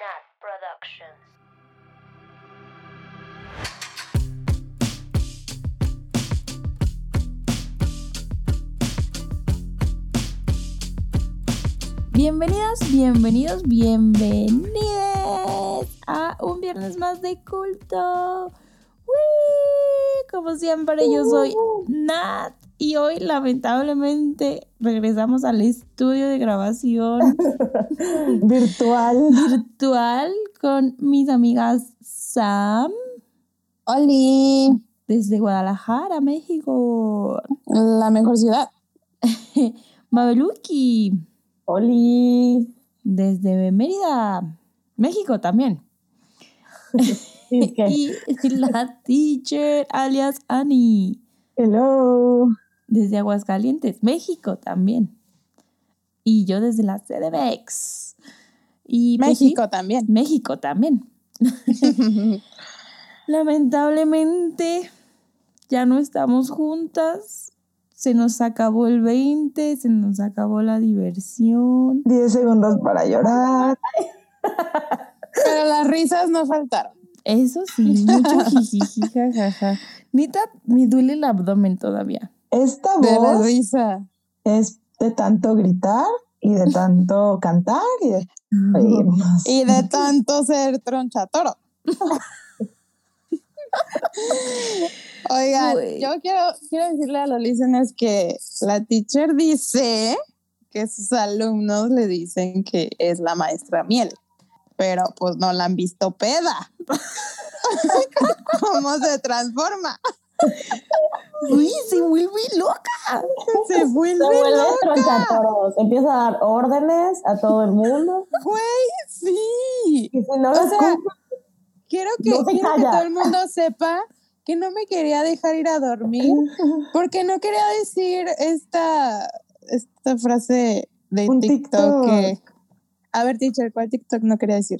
Nat Productions. Bienvenidas, bienvenidos, bienvenidas a un viernes más de culto. ¡Wii! Como siempre, yo soy Nat y hoy lamentablemente regresamos al estudio de grabación Virtual. virtual con mis amigas Sam Oli, desde Guadalajara, México, la mejor ciudad. Mabeluki Oli. desde Mérida, México también. Y la teacher, alias Annie, hello. Desde Aguascalientes, México también. Y yo desde la CDMX. Y pues México también. México también. Lamentablemente, ya no estamos juntas. Se nos acabó el 20, se nos acabó la diversión. 10 segundos para llorar. Pero las risas no faltaron. Eso sí, mucho jijiji, jajaja. Nita, me duele el abdomen todavía. Esta de la voz risa. es de tanto gritar y de tanto cantar y de reírnos. Y de tanto ser tronchatoro. Oigan, yo quiero, quiero decirle a los listeners que la teacher dice que sus alumnos le dicen que es la maestra miel, pero pues no la han visto peda. ¿Cómo se transforma? Uy, se vuelve loca. Se vuelve Se vuelve loca. troncatoros, empieza a dar órdenes a todo el mundo. Güey, sí. Y si no O sea, quiero que, No quiero que todo el mundo sepa que no me quería dejar ir a dormir porque no quería decir esta, esta frase de Un TikTok, TikTok. que... A ver, teacher, ¿cuál TikTok no quería decir?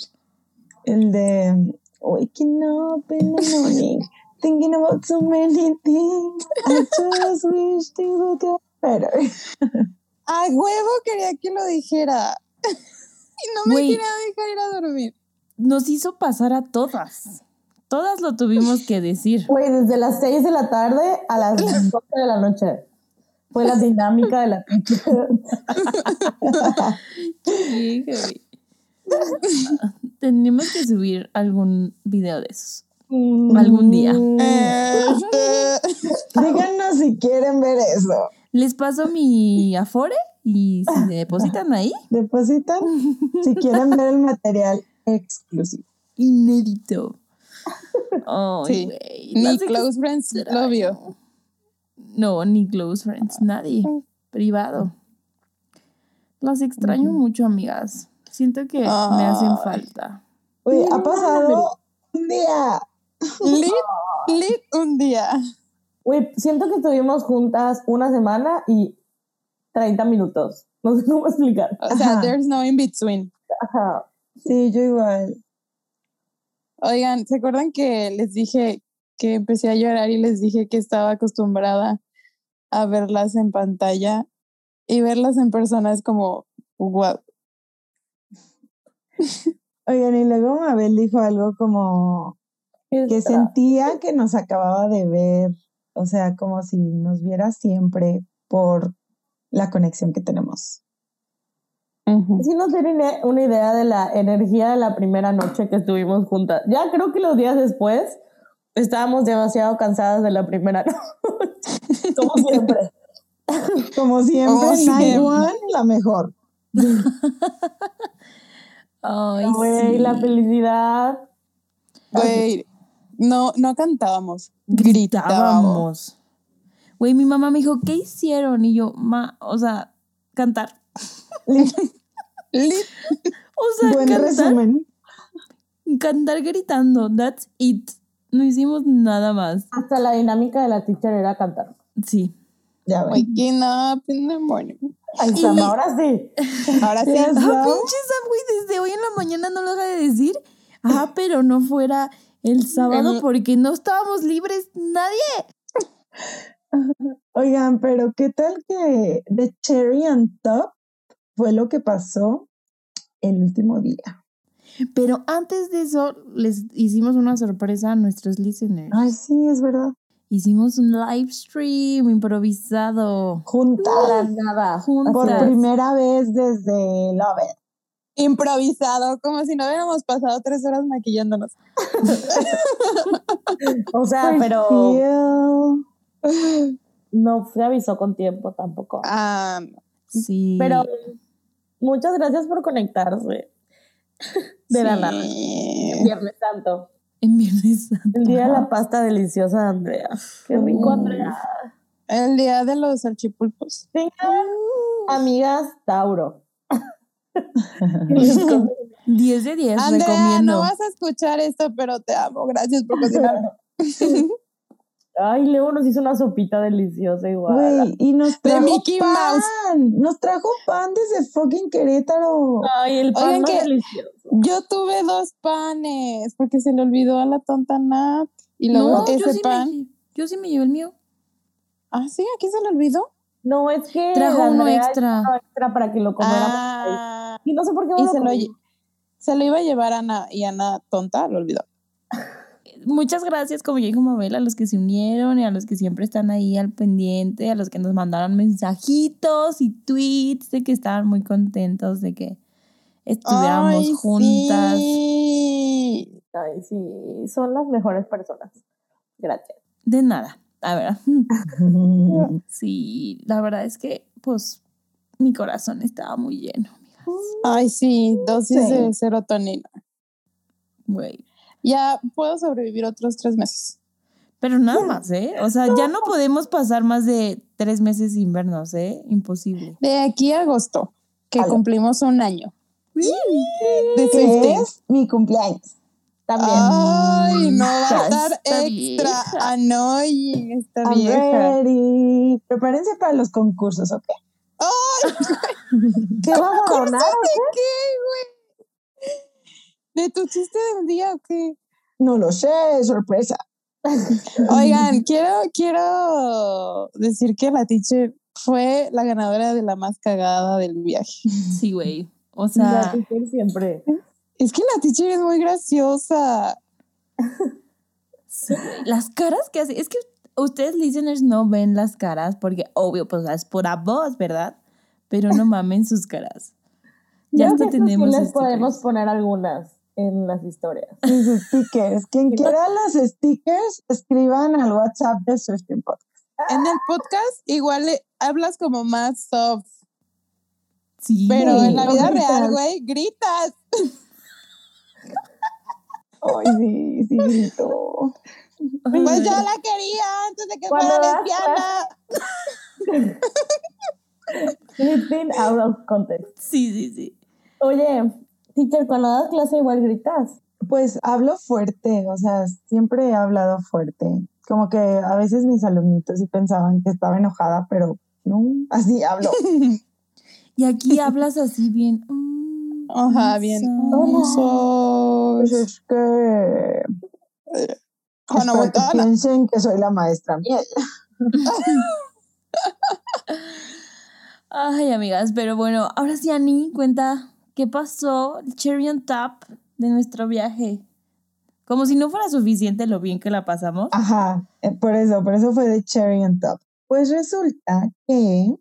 El de waking up in the morning, thinking about so many things. I just wish things would get better. A huevo quería que lo dijera. y no me quería dejar ir a dormir. Nos hizo pasar a todas. Todas lo tuvimos que decir. güey, desde las 6 de la tarde a las 12 de la noche. Fue la dinámica de la heavy. Tenemos que subir algún video de esos. Algún día. Díganos si quieren ver eso. Les paso mi Afore y si depositan ahí, Depositan si quieren ver el material exclusivo. inédito. Sí. Ni las Close Friends lo vio. No, ni close friends, nadie. Privado. Las extraño mucho, amigas. Siento que me hacen falta. Uy, ha pasado un día. Lit, lit un día. Güey, siento que estuvimos juntas una semana y 30 minutos. No sé cómo explicar. O sea, Ajá. there's no in between. Ajá. Sí, yo igual. Oigan, ¿se acuerdan que les dije que empecé a llorar y les dije que estaba acostumbrada a verlas en pantalla y verlas en persona es como, wow. Oigan, y luego Mabel dijo algo como que sentía que nos acababa de ver, o sea, como si nos viera siempre por la conexión que tenemos. Sí nos tienen una idea de la energía de la primera noche que estuvimos juntas. Ya creo que los días después estábamos demasiado cansadas de la primera noche. Como siempre. Como siempre, Como Night siempre. One, la mejor. Ay, Güey, sí. la felicidad. Güey, no, no cantábamos, gritábamos. Güey, mi mamá me dijo, ¿qué hicieron? Y yo, ma, o sea, cantar. Lit, O sea, Buen cantar, resumen. cantar gritando. That's it. No hicimos nada más. Hasta la dinámica de la teacher era cantar. Sí. Ya waking up in the morning. Ay, Sam, ahora sí. Ahora sí, Ya Ah, pinche Sam, güey, desde hoy en la mañana no lo deja de decir. Ah, pero no fuera el sábado El- porque no estábamos libres nadie. Oigan, pero ¿qué tal que The Cherry on Top fue lo que pasó el último día? Pero antes de eso, les hicimos una sorpresa a nuestros listeners. Ay, sí, es verdad. Hicimos un live stream improvisado. Juntas. Nada. Juntas. Por primera vez desde Love It. Improvisado, como si no hubiéramos pasado tres horas maquillándonos. O sea, I pero no se avisó con tiempo tampoco. Ah, Sí. Pero muchas gracias por conectarse. De la nada. sí. Viernes Santo. En Viernes Santo. El día de la pasta deliciosa de Andrea. Qué rico, Mm. Andrea. El día de los salchipulpos. Tengan amigas Tauro. 10 de 10, Andrea, recomiendo. no vas a escuchar esto, pero te amo. Gracias por cocinar. Ay, Leo nos hizo una sopita deliciosa igual. Güey, y nos De trajo Mickey pan. Mouse. Nos trajo pan desde fucking Querétaro. Ay, el pan Oigan, más que- delicioso. Yo tuve dos panes porque se le olvidó a la tonta Nat. Y luego No, yo ese sí, pan. me, yo sí me llevé el mío. Ah, sí, ¿a quién se le olvidó? No, es que Trajo uno extra. para que lo comiéramos. Ah, Y no sé por qué y se lo, se lo iba a llevar Ana y Ana tonta lo olvidó. Muchas gracias, como ya dijo Mabel, a los que se unieron y a los que siempre están ahí al pendiente, a los que nos mandaron mensajitos y tweets de que estaban muy contentos de que estuviéramos Ay, juntas. sí. Ay, sí, son las mejores personas. Gracias. De nada. A ver. Sí, la verdad es que, pues, mi corazón estaba muy lleno, amigas. Ay, sí, dosis Sí. de serotonina. Güey. Ya puedo sobrevivir otros tres meses. Pero nada más, ¿eh? O sea, ya no podemos pasar más de tres meses sin vernos, ¿eh? Imposible. De aquí a agosto, que cumplimos un año. De Swifting. es mi cumpleaños. También. Ay, no va a estar extra vieja. annoying esta I'm vieja. ready. Prepárense para los concursos, ¿ok? ¡Ay! ¿Qué vas a donar? ¿De qué, güey? ¿De tu chiste del día o qué? No lo sé, sorpresa. Oigan, quiero, quiero decir que la teacher fue la ganadora de la más cagada del viaje. Sí, güey. O La sea, teacher siempre. Es que la teacher es muy graciosa. sí, las caras que hace. Es que ustedes, listeners, no ven las caras porque, obvio, pues es pura voz, ¿verdad? Pero no mamen sus caras. Ya hasta estos sí tenemos les stickers. podemos poner algunas en las historias. Mis stickers. Quien quiera los stickers, escriban al WhatsApp de Swifting Podcast. En el podcast igual le- hablas como más soft, Sí. pero en la vida real, güey, gritas. Ay, sí, sí, grito. Ay, Pues yo la quería antes de que fuera lesbiana. Flipping out of context. Sí, sí, sí. Oye, teacher, cuando das clase igual gritas. Pues hablo fuerte, o sea, siempre he hablado fuerte. Como que a veces mis alumnitos sí pensaban que estaba enojada, pero no, así hablo. Y aquí hablas así bien. mm, Ajá, bien. so- Pues es que es para que piensen que soy la maestra miel. Ay, amigas, pero bueno, ahora sí, Ani, cuenta qué pasó, el cherry on top de nuestro viaje. Como si no fuera suficiente lo bien que la pasamos. Ajá, eh, por eso, por eso fue de cherry on top. Pues resulta que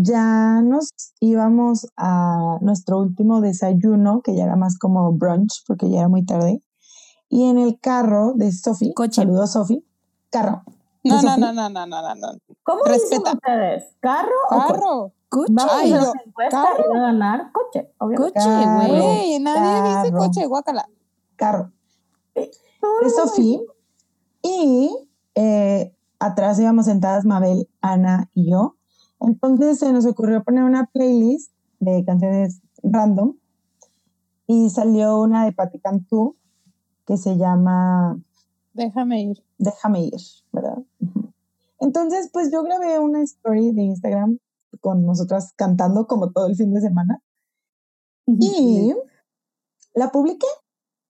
ya nos íbamos a nuestro último desayuno, que ya era más como brunch, porque ya era muy tarde. Y en el carro de Sofi, Coche. saludos Sofi, carro. No, no, no, no, no, no, no, no. ¿Cómo Respeta. dicen ustedes? ¿Carro o coche? Carro. Coche. Vamos a Ay, yo- encuesta carro. y va a ganar coche, obviamente. Coche, Carro. güey. Nadie dice carro. coche, guácala. carro. de Sofi. Y eh, atrás íbamos sentadas Mabel, Ana y yo. Entonces se nos ocurrió poner una playlist de canciones random y salió una de Patti Cantú que se llama Déjame ir. Déjame ir, ¿verdad? Entonces, pues yo grabé una story de Instagram con nosotras cantando como todo el fin de semana y la publiqué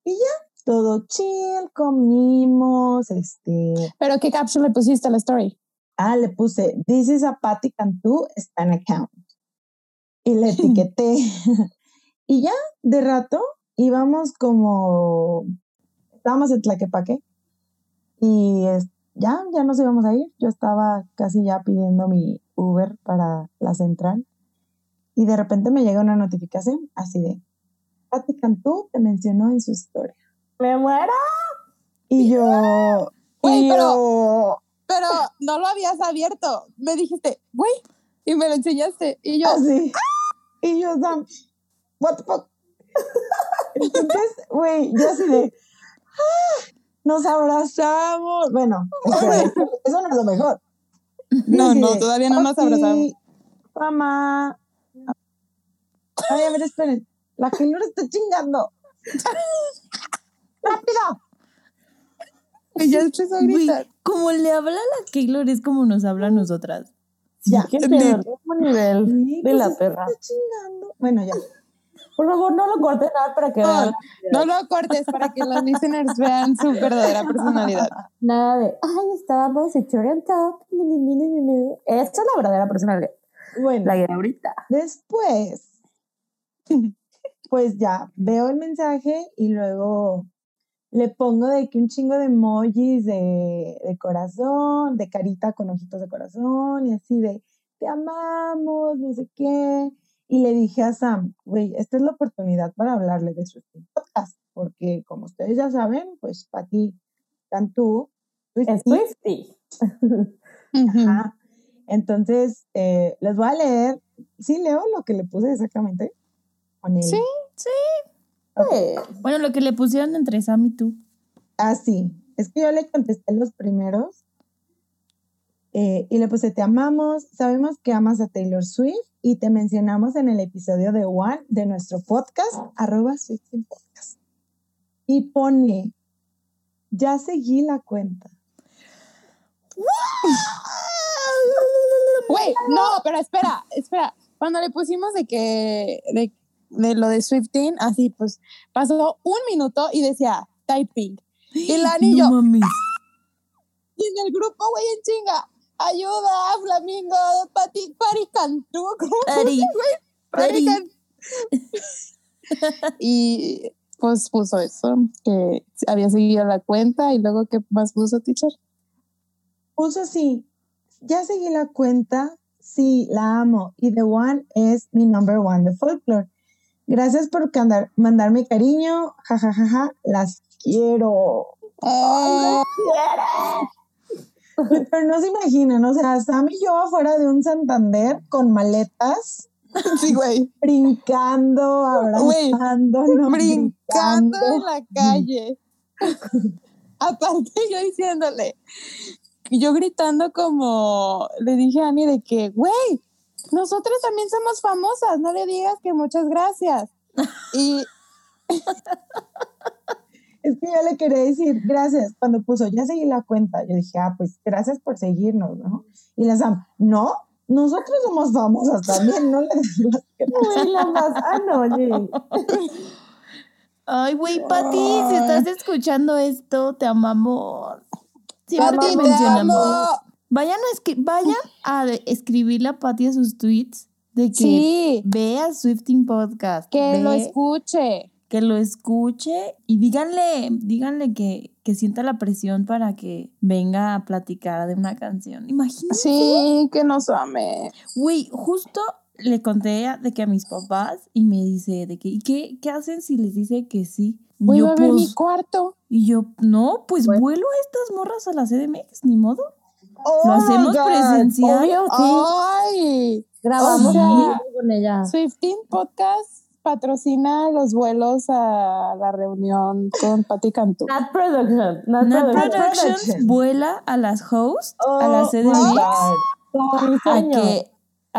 y ya, todo chill, comimos, este, Pero qué caption le pusiste a la story. Ah, le puse, this is a Patty Cantú Stan account. Y le etiqueté. y ya, de rato, íbamos como, estábamos en Tlaquepaque y es- ya, ya nos íbamos a ir. Yo estaba casi ya pidiendo mi Uber para la central y de repente me llega una notificación así de, Pati Cantú te mencionó en su historia. ¡Me muero! Y yo, Güey, pero- yo, Pero no lo habías abierto. Me dijiste, güey, y me lo enseñaste. Y yo, así. Y yo, Sam, what the fuck? Entonces, güey, yo así de, "Ah", nos abrazamos. Bueno, espera, eso no es lo mejor. No, no, todavía no nos "Papi, abrazamos. Mamá. Ay, a ver, esperen. La Keylor está chingando. ¡Rápido! Ya empezó a como le habla a la Keylor es como nos habla a nosotras. Ya. ¿Qué? El mismo nivel Sí, de la que perra. Bueno, ya. Por favor, no lo cortes nada para que vean. No lo cortes para que los listeners vean su verdadera personalidad. Nada de, ay, estábamos en on top. ni, ni, ni, ni, ni, ni". Esta es la verdadera personalidad. Bueno. La de ahorita. Después, pues ya veo el mensaje y luego le pongo de que un chingo de emojis de, de corazón, de carita con ojitos de corazón y así de te amamos, no sé qué. Y le dije a Sam, güey, esta es la oportunidad para hablarle de su podcast, porque como ustedes ya saben, pues Pati Cantú, Es Swiftie, Swifty. Ajá. Entonces, eh, les voy a leer. Sí, leo lo que le puse exactamente. Con él. Sí. Bueno, lo que le pusieron entre Sam y tú. Ah, sí. Es que yo le contesté los primeros. eh, y le puse, te amamos, sabemos que amas a Taylor Swift y te mencionamos en el episodio de One de nuestro podcast, arroba Swifting Podcast. Y pone, ya seguí la cuenta. Güey, no, pero espera, espera. Cuando le pusimos de que, de, de lo de Swifting, así pues, pasó un minuto y decía typing. Y el anillo, No y en el grupo, güey, en chinga. Ayuda, Flamingo, Pati, Pari Cantú, ¿cómo Ari, Pari Pari. Y pues puso eso, que había seguido la cuenta y luego, ¿qué más puso, teacher? Puso así, ya seguí la cuenta, sí, la amo. Y The One es mi number one de folklore. Gracias por mandarme cariño, jajajaja, las quiero. Ah, Pero no se imaginan, o sea, Sam y yo afuera de un Santander con maletas, sí, güey. brincando, Güey, abrazándonos, brincando en brincando. la calle. Aparte yo diciéndole, yo gritando como, le dije a Ani de que, güey, nosotros también somos famosas, no le digas que muchas gracias. Y Es que yo le quería decir gracias cuando puso, ya seguí la cuenta. Yo dije, ah, pues gracias por seguirnos, ¿no? Y la Sam, no, nosotros somos famosas también, no le más. Ah, no, oye. Ay, güey, Pati, si estás escuchando esto, te amamos. Siempre Pati, te te mencionamos. amo. Vayan a, escri- vayan a escribirle a Pati a sus tweets de que Sí, vea Swifting Podcast. que lo escuche. que lo escuche y díganle, díganle que, que sienta la presión para que venga a platicar de una canción. Imagínense. Sí, que nos ame. Güey, justo le conté de que a mis papás y me dice de que, ¿y qué, qué hacen si les dice que sí? Voy yo, a ver mi pues, cuarto. y yo, no, pues Bueno. vuelo a estas morras a la CDMX, ni modo. Oh Lo hacemos presencial. Obvio, sí. Ay, Grabamos sí. algo con ella. Swifting Podcast patrocina los vuelos a la reunión con Pati Cantú. Not Production. Not, Nat Production. Vuela a las hosts, a la Oh God. Como mi a que,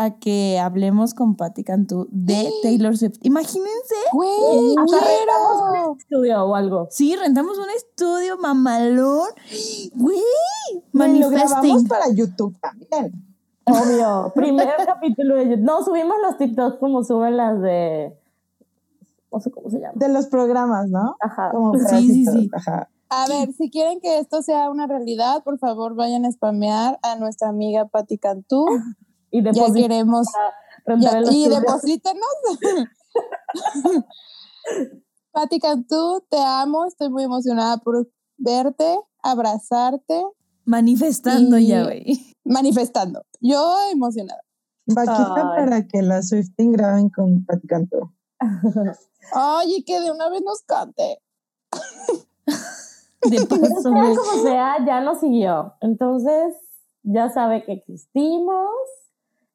a que hablemos con Patti Cantú de Taylor Swift. Imagínense, Güey, rentamos un estudio o algo. sí, rentamos un estudio mamalón. Güey, Güey, lo grabamos manifesting. para YouTube también. Obvio. Primer capítulo de YouTube. No, subimos los TikToks como suben las de. No sé cómo se llama. De los programas, ¿no? Ajá. Como Sí, sí, sí. Ajá. A ver, si quieren que esto sea una realidad, por favor vayan a spamear a nuestra amiga Pati Cantú. Y Ya queremos. rentar ya- el y estudio. deposítenos. Pati Cantú, te amo, estoy muy emocionada por verte, abrazarte. Manifestando Y- ya, güey. Manifestando. Yo emocionada. Vaquita Ay. para que la Swifting graben con Pati Cantú. Oye, que de una vez nos cante. De paso, Sea como sea, ya nos siguió. Entonces, ya sabe que existimos.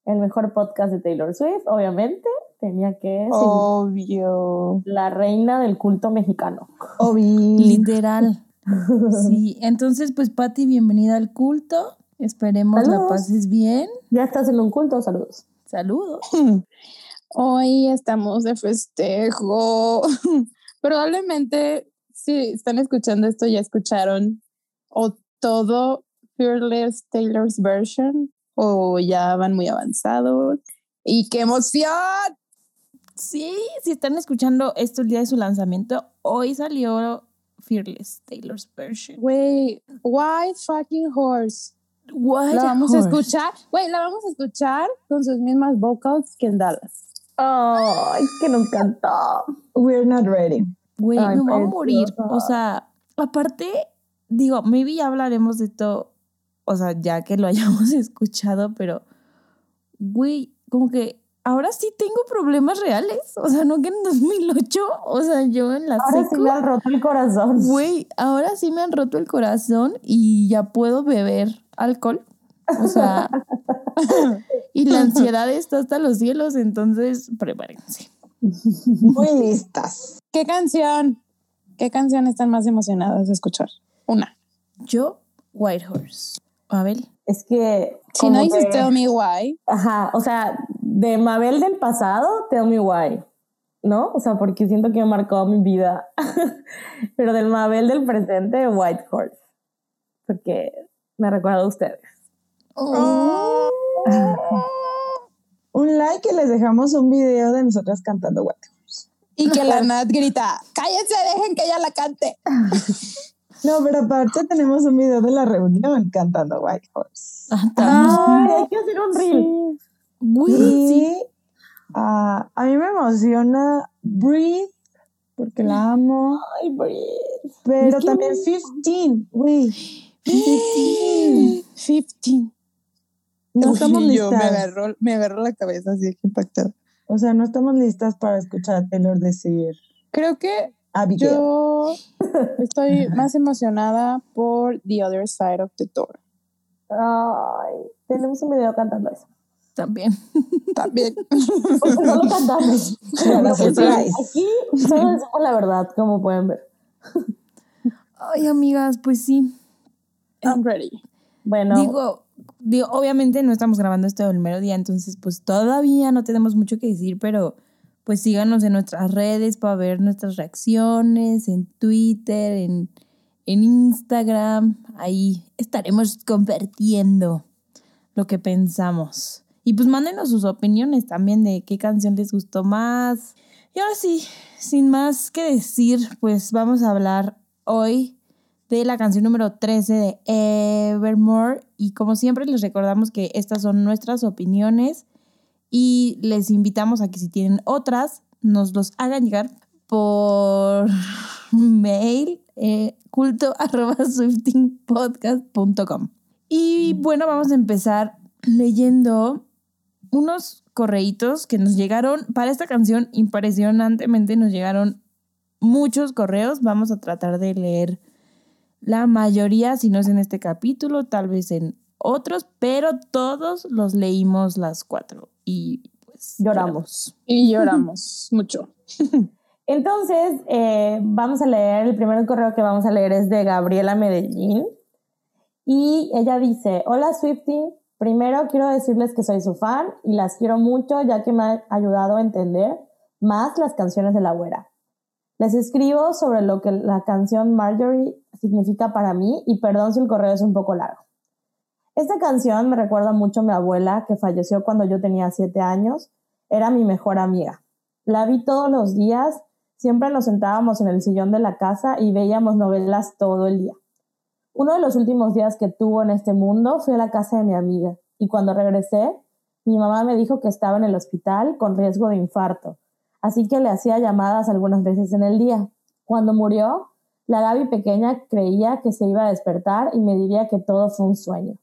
El mejor podcast de Taylor Swift, obviamente. Tenía que Obvio. la reina del culto mexicano. Obi. Literal. Sí, entonces pues Patti, bienvenida al culto. Esperemos la Saludos. pases bien. Ya estás en un culto, saludos. Saludos. Hoy estamos de festejo. Probablemente si están escuchando esto ya escucharon o todo Fearless Taylor's version o ya van muy avanzados. ¡Y qué emoción! Sí, si están escuchando esto el día de su lanzamiento, hoy salió Fearless Taylor's version. Güey, White fucking horse. White La vamos a Horse. escuchar. Güey, la vamos a escuchar con sus mismas vocals que en Dallas. Ay, que nos encantó. We're not ready. Güey, me voy a morir. O sea, aparte, digo, maybe ya hablaremos de todo, o sea, ya que lo hayamos escuchado, pero, güey, como que ahora sí tengo problemas reales. O sea, no que en 2008, o sea, yo en la Ahora sí me han roto el corazón. güey, ahora sí me han roto el corazón y ya puedo beber alcohol. O sea, y la ansiedad está hasta los cielos, entonces prepárense. Muy listas. ¿Qué canción? ¿Qué canción están más emocionadas de escuchar? Una. Yo, White Horse. Abel. Es que. Si no dices Tell Me Why, Ajá, o sea, de Mabel del pasado, Tell Me Why, ¿no? O sea, porque siento que me marcó mi vida. Pero del Mabel del presente, White Horse. Porque me recuerda a ustedes. Oh. Un like y les dejamos un video de nosotras cantando White Horse. y que la Nat grita, cállense, dejen que ella la cante. No, pero aparte tenemos un video de la reunión cantando White Horse. Ah. Ay, hay que hacer un reel. Y sí. ah, a mí me emociona Breathe, porque la amo, Ay, Brit. pero también 15, güey. 15. No Uy, estamos yo me listas. agarró, me agarró la cabeza así que impactada. O sea, no estamos listas para escuchar a Taylor decir Creo que Abigail. yo estoy más emocionada por The Other Side of the Door. Ay, tenemos un video cantando eso. También. También. Porque no lo cantamos. Aquí solo decimos la verdad, como pueden ver. Ay, amigas, pues sí. I'm ready. Bueno, Digo, digo, obviamente no estamos grabando esto el mero día, entonces pues todavía no tenemos mucho que decir, pero pues síganos en nuestras redes para ver nuestras reacciones, en Twitter, en, Instagram. Ahí estaremos compartiendo lo que pensamos. Y pues mándenos sus opiniones también de qué canción les gustó más. Y ahora sí, sin más que decir, pues vamos a hablar hoy de la canción número 13 de Evermore. Y como siempre les recordamos que estas son nuestras opiniones y les invitamos a que si tienen otras, nos los hagan llegar por mail eh, culto arroba swiftingpodcast.com. Y bueno, vamos a empezar leyendo unos correitos que nos llegaron. Para esta canción impresionantemente nos llegaron muchos correos. Vamos a tratar de leer la mayoría si no es en este capítulo tal vez en otros pero todos los leímos las cuatro y pues Lloramos. Y lloramos mucho. Entonces, eh, vamos a leer, el primer correo que vamos a leer es de Gabriela Medellín. Y ella dice, hola Swifty, primero quiero decirles que soy su fan y las quiero mucho ya que me ha ayudado a entender más las canciones de la güera. Les escribo sobre lo que la canción Marjorie significa para mí y perdón si el correo es un poco largo. Esta canción me recuerda mucho a mi abuela que falleció cuando yo tenía siete años. Era mi mejor amiga. La vi todos los días, siempre nos sentábamos en el sillón de la casa y veíamos novelas todo el día. Uno de los últimos días que tuvo en este mundo fui a la casa de mi amiga y cuando regresé, mi mamá me dijo que estaba en el hospital con riesgo de infarto, así que le hacía llamadas algunas veces en el día. Cuando murió, la Gaby pequeña creía que se iba a despertar y me diría que todo fue un sueño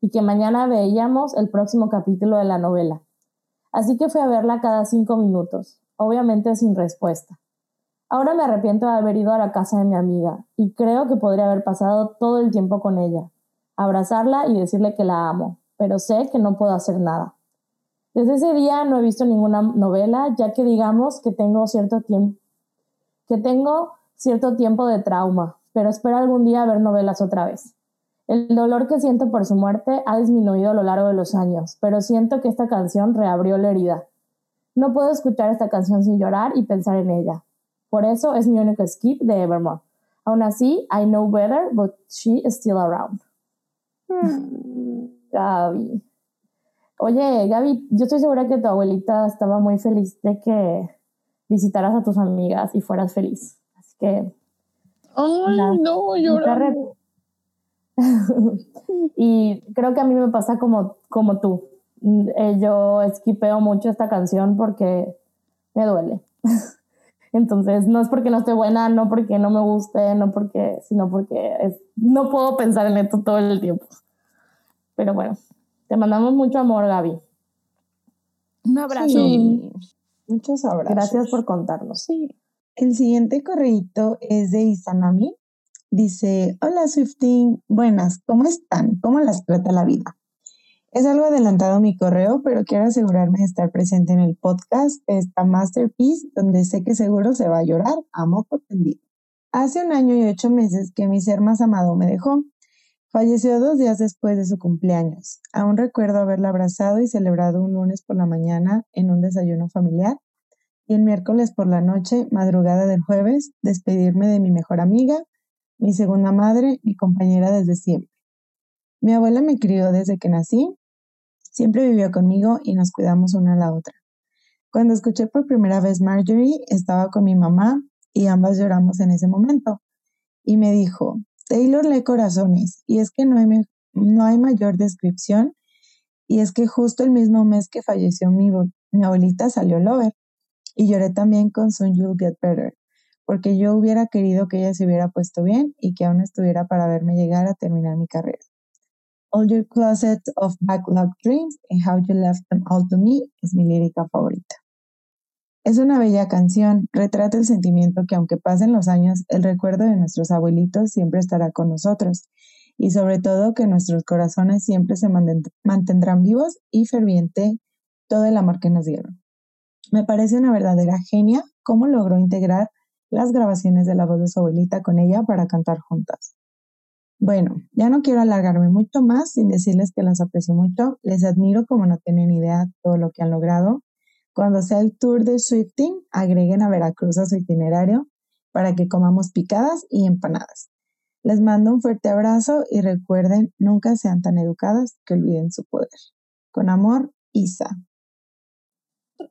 y que mañana veíamos el próximo capítulo de la novela. Así que fui a verla cada cinco minutos, obviamente sin respuesta. Ahora me arrepiento de haber ido a la casa de mi amiga y creo que podría haber pasado todo el tiempo con ella, abrazarla y decirle que la amo, pero sé que no puedo hacer nada. Desde ese día no he visto ninguna novela, ya que digamos que tengo cierto tiempo que tengo cierto tiempo de trauma, pero espero algún día ver novelas otra vez. El dolor que siento por su muerte ha disminuido a lo largo de los años, pero siento que esta canción reabrió la herida. No puedo escuchar esta canción sin llorar y pensar en ella. Por eso es mi único skip de Evermore. Aún así, I know better, but she is still around. Hmm. Gaby. Oye, Gaby, yo estoy segura que tu abuelita estaba muy feliz de que visitaras a tus amigas y fueras feliz. Así que. Ay, no, lloro. y creo que a mí me pasa como, como tú. Eh, yo esquipeo mucho esta canción porque me duele. Entonces, no es porque no esté buena, no porque no me guste, no porque, sino porque no puedo pensar en esto todo el tiempo. Pero bueno, te mandamos mucho amor, Gaby. Un abrazo. Muchos abrazos. Gracias por contarnos. Sí. El siguiente correíto es de Isanami. Dice, hola Swifting, buenas, ¿cómo están? ¿Cómo las trata la vida? Es algo adelantado mi correo, pero quiero asegurarme de estar presente en el podcast de esta masterpiece donde sé que seguro se va a llorar a moco tendido. Hace un año y ocho meses que mi ser más amado me dejó. Falleció dos días después de su cumpleaños. Aún recuerdo haberla abrazado y celebrado un lunes por la mañana en un desayuno familiar y el miércoles por la noche, madrugada del jueves, despedirme de mi mejor amiga, mi segunda madre, mi compañera desde siempre. Mi abuela me crió desde que nací, siempre vivió conmigo y nos cuidamos una a la otra. Cuando escuché por primera vez Marjorie, estaba con mi mamá y ambas lloramos en ese momento. Y me dijo, Taylor lee corazones y es que no hay, no hay mayor descripción y es que justo el mismo mes que falleció mi, mi abuelita salió Lover y lloré también con Soon You'll Get Better porque yo hubiera querido que ella se hubiera puesto bien y que aún estuviera para verme llegar a terminar mi carrera. All Your Closet of Backlog Dreams and How You Left Them All to Me es mi lírica favorita. Es una bella canción, retrata el sentimiento que aunque pasen los años, el recuerdo de nuestros abuelitos siempre estará con nosotros y sobre todo que nuestros corazones siempre se mantendrán vivos y ferviente todo el amor que nos dieron. Me parece una verdadera genia cómo logró integrar las grabaciones de la voz de su abuelita con ella para cantar juntas. Bueno, ya no quiero alargarme mucho más sin decirles que las aprecio mucho, les admiro como no tienen idea todo lo que han logrado cuando sea el tour de Swifting, agreguen a Veracruz a su itinerario para que comamos picadas y empanadas. Les mando un fuerte abrazo y recuerden, nunca sean tan educadas que olviden su poder. Con amor, Isa.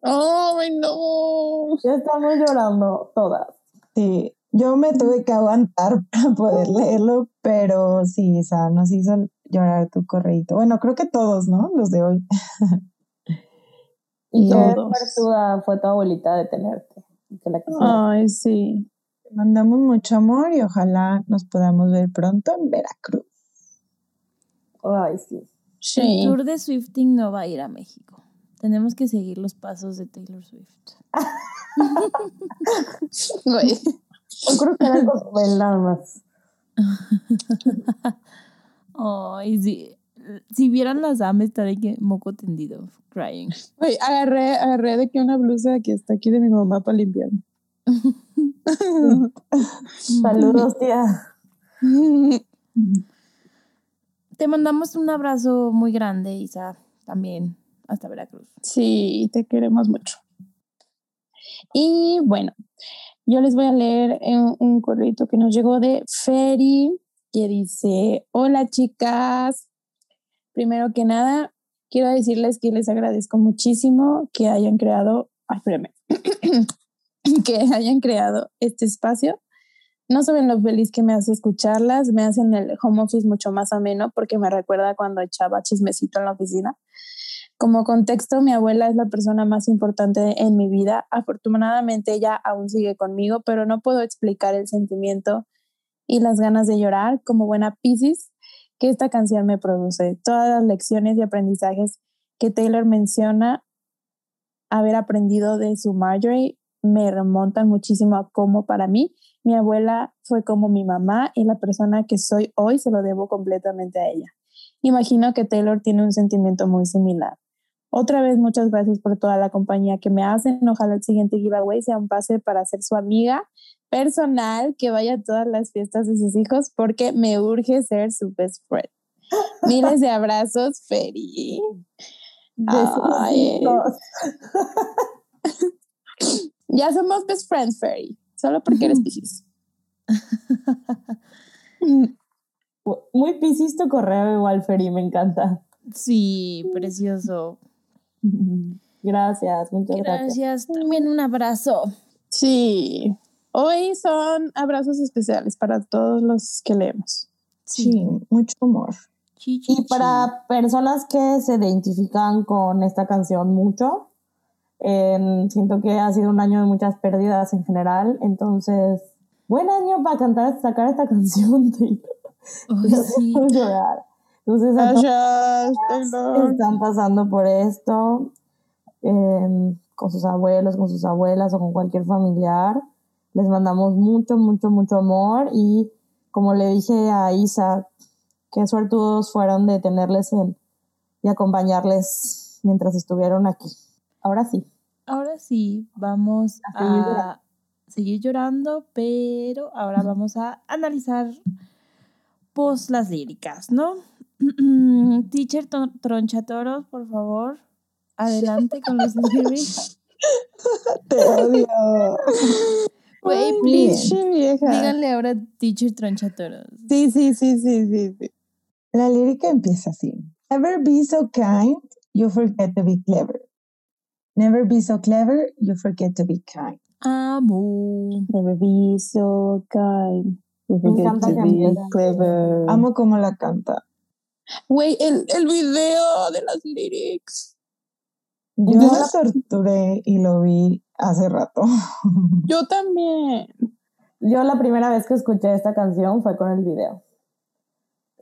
¡Ay, no! Ya estamos llorando todas. Sí, yo me tuve que aguantar para poder leerlo, pero sí, Isa, nos hizo llorar tu correíto. Bueno, creo que todos, ¿no? Los de hoy. Y qué fue tu abuelita de tenerte. Ay, sí. Te mandamos mucho amor y ojalá nos podamos ver pronto en Veracruz. Ay, sí. El tour de Swifting no va a ir a México. Tenemos que seguir los pasos de Taylor Swift. Güey. Yo creo que era con nada más. Ay, sí si vieran las damas estaría que moco tendido, crying. Oye, agarré, agarré de que una blusa que está aquí de mi mamá para limpiar. Saludos, tía. Te mandamos un abrazo muy grande, Isa, también, hasta Veracruz. Sí, te queremos mucho. Y bueno, yo les voy a leer un, un correo que nos llegó de Ferry, que dice, hola chicas, primero que nada, quiero decirles que les agradezco muchísimo que hayan creado, ay, que hayan creado este espacio. No saben lo feliz que me hace escucharlas, me hacen el home office mucho más ameno porque me recuerda cuando echaba chismecito en la oficina. Como contexto, mi abuela es la persona más importante en mi vida. Afortunadamente ella aún sigue conmigo, pero no puedo explicar el sentimiento y las ganas de llorar como buena Pisces que esta canción me produce. Todas las lecciones y aprendizajes que Taylor menciona haber aprendido de su Marjorie me remontan muchísimo a cómo para mí mi abuela fue como mi mamá y la persona que soy hoy se lo debo completamente a ella. Imagino que Taylor tiene un sentimiento muy similar. Otra vez, muchas gracias por toda la compañía que me hacen. Ojalá el siguiente giveaway sea un pase para ser su amiga personal que vaya a todas las fiestas de sus hijos porque me urge ser su best friend. Miles de abrazos, Feri. ya somos best friends, Ferry. Solo porque eres Pisces. Muy Pisces tu correo igual, Ferry, me encanta. Sí, precioso. Gracias, muchas gracias. Gracias, también un abrazo. Sí, hoy son abrazos especiales para todos los que leemos. Sí, mucho amor. y para personas que se identifican con esta canción mucho, Em, siento que ha sido un año de muchas pérdidas en general, entonces, buen año para cantar, sacar esta canción. sí. llorar. Entonces, están pasando por esto em, con sus abuelos, con sus abuelas o con cualquier familiar. Les mandamos mucho, mucho, mucho amor y como le dije a Isa, qué suertudos fueron de tenerles en, y acompañarles mientras estuvieron aquí. Ahora sí. Ahora sí, vamos a, seguir, llorando. pero ahora vamos a analizar pues las líricas, ¿no? Teacher Tronchatoros, por favor, adelante con los lyrics. Te odio. Wait, please. Díganle ahora Teacher Tronchatoros. Sí, sí, sí, sí, sí, sí. La lírica empieza así. Never be so kind, you forget to be clever. Never be so clever, you forget to be kind. Amo. Never be so kind. You forget to be clever. Amo como la canta. Güey, el, el video de las lyrics. Yo la torturé y lo vi hace rato. Yo también. Yo la primera vez que escuché esta canción fue con el video.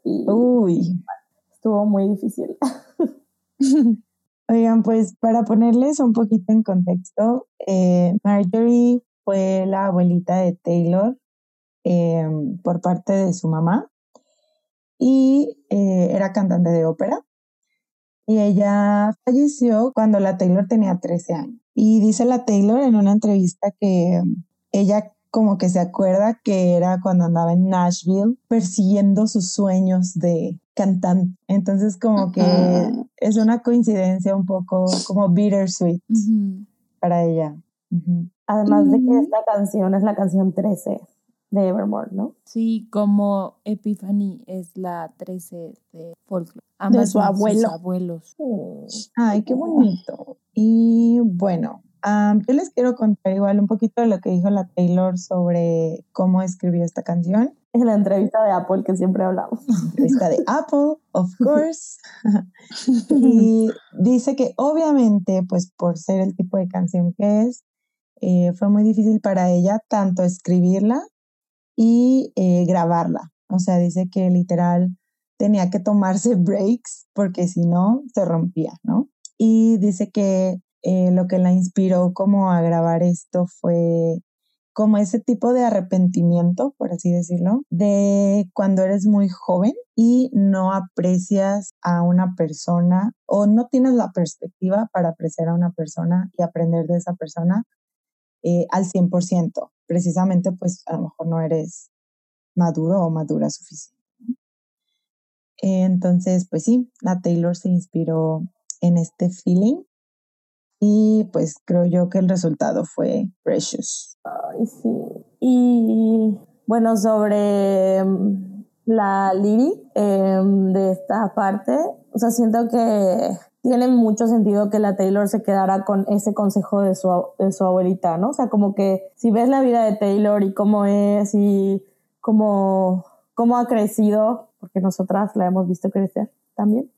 Uy. Estuvo muy difícil. Oigan, pues para ponerles un poquito en contexto, eh, Marjorie fue la abuelita de Taylor em, por parte de su mamá y eh, era cantante de ópera. Y ella falleció cuando la Taylor tenía 13 años. Y dice la Taylor en una entrevista que ella como que se acuerda que era cuando andaba en Nashville persiguiendo sus sueños de cantante. Entonces como que es una coincidencia un poco como bittersweet para ella. Además de que esta canción es la canción 13 de Evermore, ¿no? Sí, como Epiphany es la 13 de folklore. de su abuelo. abuelos. Ay, qué bonito. Y bueno, yo les quiero contar igual un poquito de lo que dijo la Taylor sobre cómo escribió esta canción. En la entrevista de Apple que siempre hablamos. entrevista de Apple, of course. y dice que obviamente, pues por ser el tipo de canción que es, eh, fue muy difícil para ella tanto escribirla y eh, grabarla. O sea, dice que literal tenía que tomarse breaks porque si no se rompía, ¿no? Y dice que eh, lo que la inspiró como a grabar esto fue como ese tipo de arrepentimiento, por así decirlo, de cuando eres muy joven y no aprecias a una persona o no tienes la perspectiva para apreciar a una persona y aprender de esa persona eh, al 100%. Precisamente, pues a lo mejor no eres maduro o madura suficiente. Entonces, pues sí, la Taylor se inspiró en este feeling y pues creo yo que el resultado fue Precious. Ay, sí. Y bueno, sobre mm, la Liri em, de esta parte, o sea, siento que tiene mucho sentido que la Taylor se quedara con ese consejo de su, de su abuelita, ¿no? O sea, como que si ves la vida de Taylor y cómo es y cómo, cómo ha crecido, porque nosotras la hemos visto crecer también,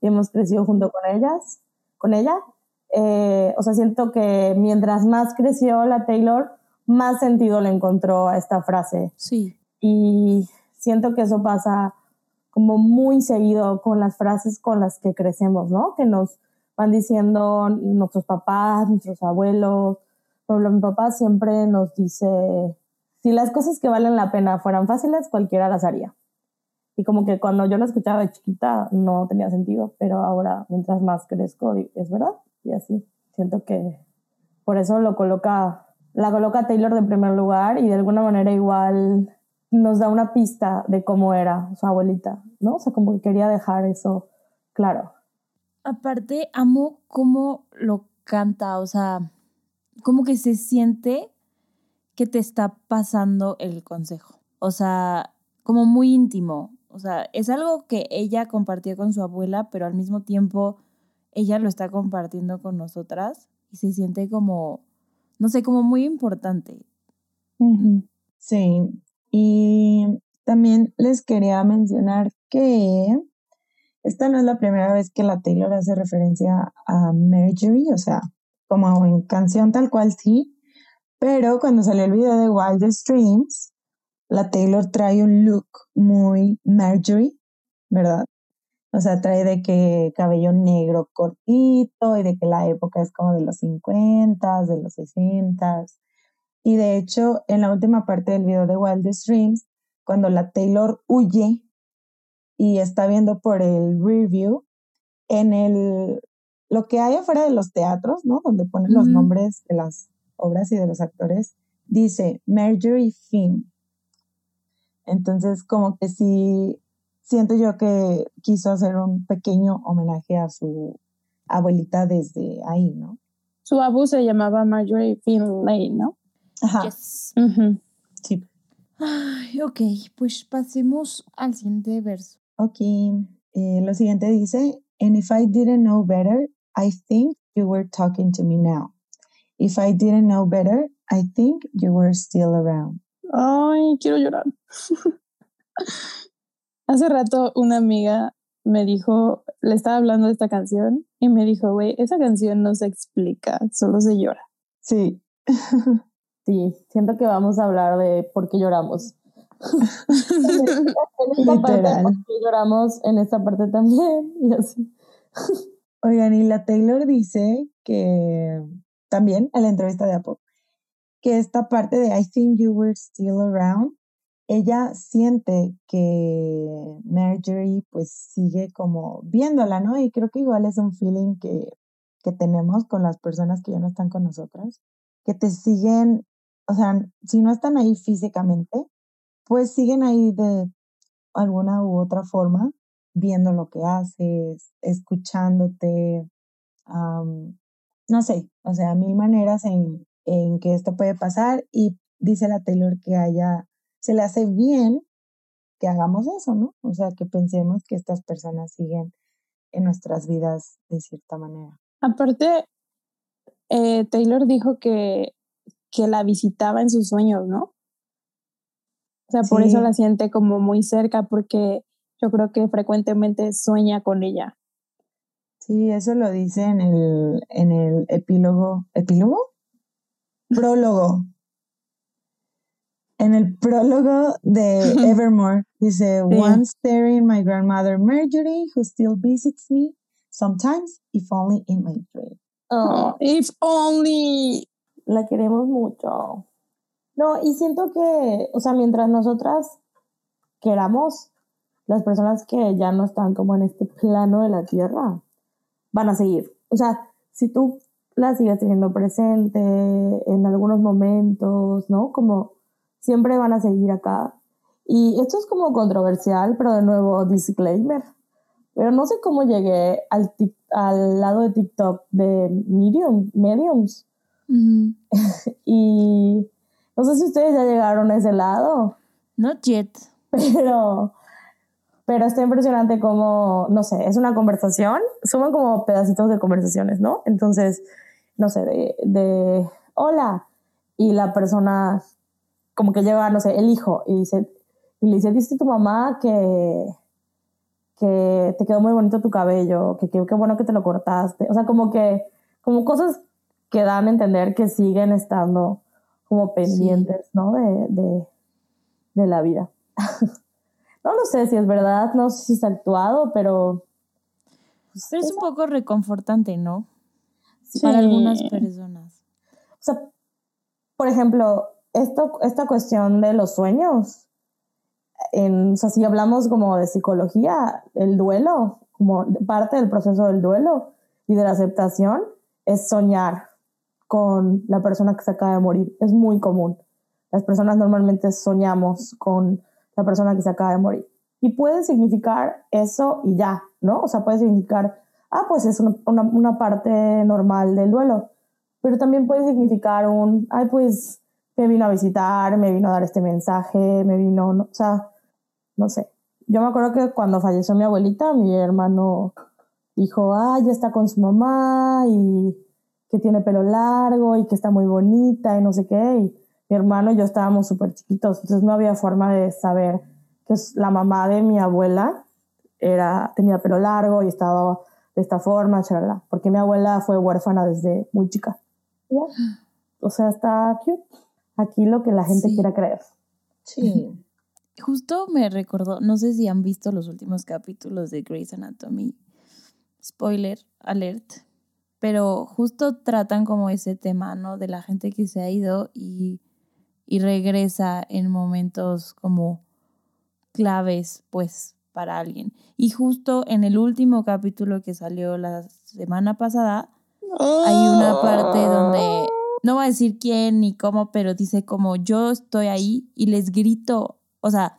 y hemos crecido junto con ellas, con ella. Eh, o sea, siento que mientras más creció la Taylor, más sentido le encontró a esta frase. Sí. Y siento que eso pasa como muy seguido con las frases con las que crecemos, ¿no? Que nos van diciendo nuestros papás, nuestros abuelos. Por ejemplo, mi papá siempre nos dice, si las cosas que valen la pena fueran fáciles, cualquiera las haría. Y como que cuando yo lo escuchaba de chiquita no tenía sentido, pero ahora mientras más crezco, es verdad. Y así, siento que por eso lo coloca, la coloca Taylor de primer lugar y de alguna manera igual nos da una pista de cómo era su abuelita, ¿no? O sea, como que quería dejar eso claro. Aparte, amo cómo lo canta, o sea, como que se siente que te está pasando el consejo. O sea, como muy íntimo. O sea, es algo que ella compartió con su abuela, pero al mismo tiempo ella lo está compartiendo con nosotras y se siente como, no sé, como muy importante. Sí, y también les quería mencionar que esta no es la primera vez que la Taylor hace referencia a Marjorie, o sea, como en canción tal cual sí, pero cuando salió el video de Wildest Dreams, la Taylor trae un look muy Marjorie, ¿verdad? O sea, trae de que cabello negro cortito y de que la época es como de los 50, de los 60. Y de hecho, en la última parte del video de Wildest Dreams, cuando la Taylor huye y está viendo por el review, en el lo que hay afuera de los teatros, ¿no? Donde ponen los nombres de las obras y de los actores, dice Marjorie Finn. Entonces, como que sí, siento yo que quiso hacer un pequeño homenaje a su abuelita desde ahí, ¿no? Su abu se llamaba Marjorie Finlay, ¿no? Ajá. Sí. Ay, ok, pues pasemos al siguiente verso. Ok, eh, lo siguiente dice, and if I didn't know better, I think you were talking to me now. If I didn't know better, I think you were still around. Ay, quiero llorar. Hace rato una amiga me dijo, le estaba hablando de esta canción y me dijo, güey, esa canción no se explica, solo se llora. Sí. sí, siento que vamos a hablar de por qué lloramos. en esta parte, por qué lloramos en esta parte también y así. Oigan, y la Taylor dice que también en la entrevista de Apple, que esta parte de I think you were still around, ella siente que Marjorie pues sigue como viéndola, ¿no? Y creo que igual es un feeling que, que tenemos con las personas que ya no están con nosotras, que te siguen, o sea, si no están ahí físicamente, pues siguen ahí de alguna u otra forma, viendo lo que haces, escuchándote, no sé, o sea, mil maneras en, en que esto puede pasar y dice la Taylor que haya, se le hace bien que hagamos eso, ¿no? O sea, que pensemos que estas personas siguen en nuestras vidas de cierta manera. Aparte, eh, Taylor dijo que, que la visitaba en sus sueños, ¿no? O sea, por eso la siente como muy cerca, porque yo creo que frecuentemente sueña con ella. Sí, eso lo dice en el, en el epílogo. ¿Epílogo? Prólogo. En el prólogo de Evermore dice, Once staring my grandmother Marjorie, who still visits me, sometimes, if only in my dream. Oh, if only. La queremos mucho. No, y siento que, o sea, mientras nosotras queramos, las personas que ya no están como en este plano de la tierra, van a seguir. O sea, si tú la sigues teniendo presente en algunos momentos, ¿no? Como siempre van a seguir acá. Y esto es como controversial, pero de nuevo, disclaimer. Pero no sé cómo llegué al, al lado de TikTok de Medium, Mediums. y no sé si ustedes ya llegaron a ese lado. Not yet. Pero pero está impresionante como, no sé, es una conversación, suman como pedacitos de conversaciones, ¿no? Entonces, no sé, de, de hola, y la persona como que lleva, no sé, el hijo, y, dice, y le dice, dice tu mamá que, que te quedó muy bonito tu cabello, que qué bueno que te lo cortaste. O sea, como que, como cosas que dan a entender que siguen estando como pendientes, ¿no? De, de, de la vida. no lo sé si es verdad, no sé si es actuado, pero... Pues, pero es un poco reconfortante, ¿no? Para algunas personas. O sea, por ejemplo, esto, esta cuestión de los sueños, en, o sea, si hablamos como de psicología, el duelo, como parte del proceso del duelo y de la aceptación, es soñar con la persona que se acaba de morir. Es muy común. Las personas normalmente soñamos con la persona que se acaba de morir. Y puede significar eso y ya, ¿no? O sea, puede significar, ah, pues es una, parte normal del duelo. Pero también puede significar un, ay, pues me vino a visitar, me vino a dar este mensaje, me vino, no, o sea, no sé. Yo me acuerdo que cuando falleció mi abuelita, mi hermano dijo, ah, ya está con su mamá y que tiene pelo largo y que está muy bonita y no sé qué. Y mi hermano y yo estábamos súper chiquitos, entonces no había forma de saber que la mamá de mi abuela era, tenía pelo largo y estaba de esta forma, charla, porque mi abuela fue huérfana desde muy chica. O sea, está cute aquí lo que la gente quiera creer. Sí. Justo me recordó, no sé si han visto los últimos capítulos de Grey's Anatomy. Spoiler alert. Pero justo tratan como ese tema, ¿no? De la gente que se ha ido y, y regresa en momentos como claves, pues, para alguien. Y justo en el último capítulo que salió la semana pasada, hay una parte donde no voy a decir quién ni cómo, pero dice como yo estoy ahí y les grito, o sea,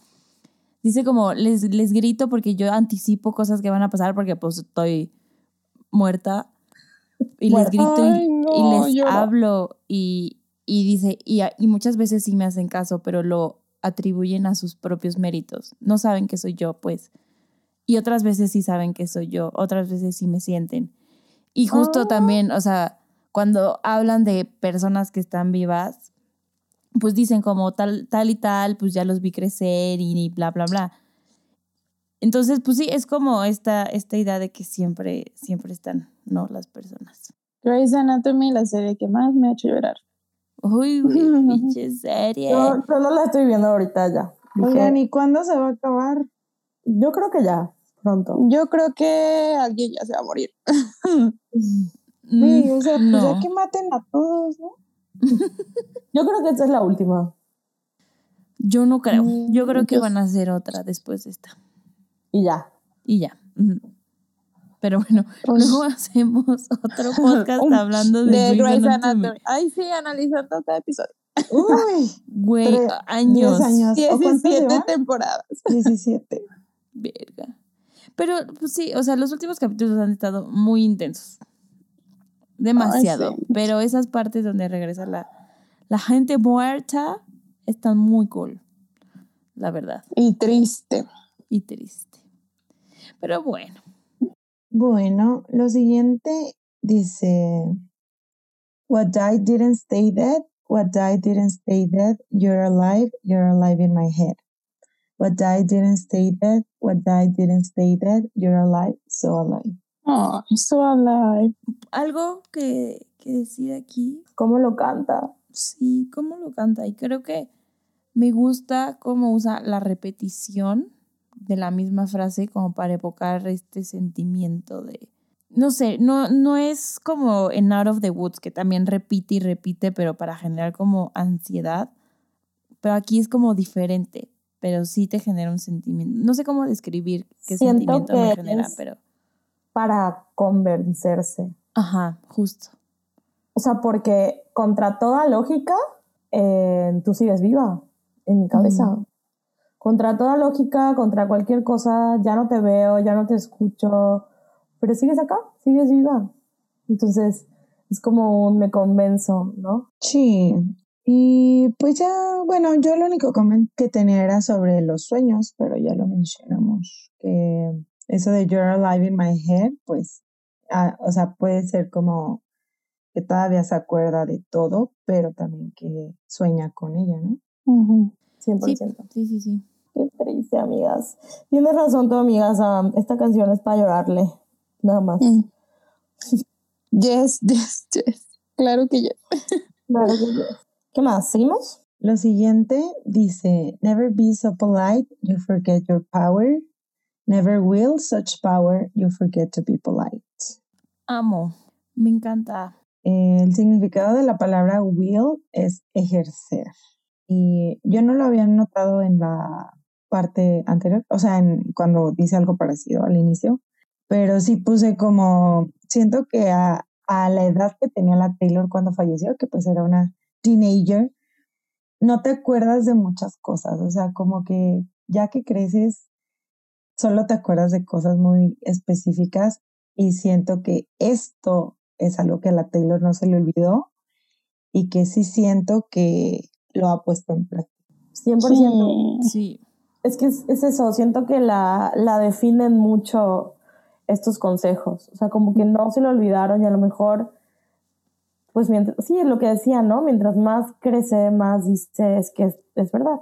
dice como les, les grito porque yo anticipo cosas que van a pasar porque pues estoy muerta y les grito y, les hablo y, y dice, y, y muchas veces sí me hacen caso, pero lo atribuyen a sus propios méritos. No saben que soy yo, pues. Y otras veces sí saben que soy yo, otras veces sí me sienten. Y justo ah. también, o sea, cuando hablan de personas que están vivas, pues dicen como tal, tal y tal, pues ya los vi crecer y bla, bla, bla. Entonces, pues sí, es como esta, esta idea de que siempre, siempre están, ¿no? Las personas. Grey's Anatomy, la serie que más me ha hecho llorar. Uy, pinche serie. Yo, no la estoy viendo ahorita ya. Oigan, ¿y cuándo se va a acabar? Yo creo que ya, pronto. Yo creo que alguien ya se va a morir. Sí, o sea, pues ya que maten a todos, ¿no? Yo creo que esta es la última. Yo no creo. Mm, Yo creo que van a hacer otra después de esta. Y ya. Y ya. Pero bueno, pues luego hacemos otro podcast hablando de, de Grey's Anatomy. Ay, sí, analizando cada episodio. Uy, güey, años. años. 17 temporadas. 17. Verga. Pero pues sí, o sea, los últimos capítulos han estado muy intensos. Demasiado. Pero esas partes donde regresa la, la gente muerta están muy cool. La verdad. Y triste. Y triste. Pero bueno. Bueno, lo siguiente dice, What died didn't stay dead. What died didn't stay dead. You're alive. You're alive in my head. What died didn't stay dead. What died didn't stay dead. You're alive. So alive. Oh, so alive. Algo que, que decir aquí. ¿Cómo lo canta? Sí, cómo lo canta. Y creo que me gusta cómo usa la repetición de la misma frase como para evocar este sentimiento de... No sé, no, no es como en Out of the Woods, que también repite y repite, pero para generar como ansiedad. Pero aquí es como diferente, pero sí te genera un sentimiento. No sé cómo describir qué sentimiento me genera, pero para convencerse. Ajá, justo. O sea, porque contra toda lógica, eh, tú sigues viva en mi cabeza. Contra toda lógica, contra cualquier cosa, ya no te veo, ya no te escucho, pero sigues acá, sigues viva. Entonces, es como un me convenzo, ¿no? Sí. Y pues ya, bueno, yo lo único que tenía era sobre los sueños, pero ya lo mencionamos, que eso de You're Alive in My Head, pues, ah, o sea, puede ser como que todavía se acuerda de todo, pero también que sueña con ella, ¿no? 100%. Sí, sí, sí. Qué triste, amigas. Tienes razón, tu amiga Sam. Esta canción es para llorarle. Nada más. Mm. Yes, yes, yes. Claro que yes. Claro que yes. ¿Qué más? ¿Seguimos? Lo siguiente dice, never be so polite, you forget your power. Never will such power, you forget to be polite. Amo. Me encanta. El significado de la palabra will es ejercer. Y yo no lo había notado en la parte anterior, o sea, en, cuando dice algo parecido al inicio, pero sí puse como, siento que a, a la edad que tenía la Taylor cuando falleció, que pues era una teenager, no te acuerdas de muchas cosas, o sea, como que ya que creces, solo te acuerdas de cosas muy específicas y siento que esto es algo que a la Taylor no se le olvidó y que sí siento que lo ha puesto en práctica. 100%. Sí. Es que es, es eso, siento que la, la definen mucho estos consejos. O sea, como que no se lo olvidaron y a lo mejor, pues mientras, sí, es lo que decía, ¿no? Mientras más crece, más dices que es, es verdad.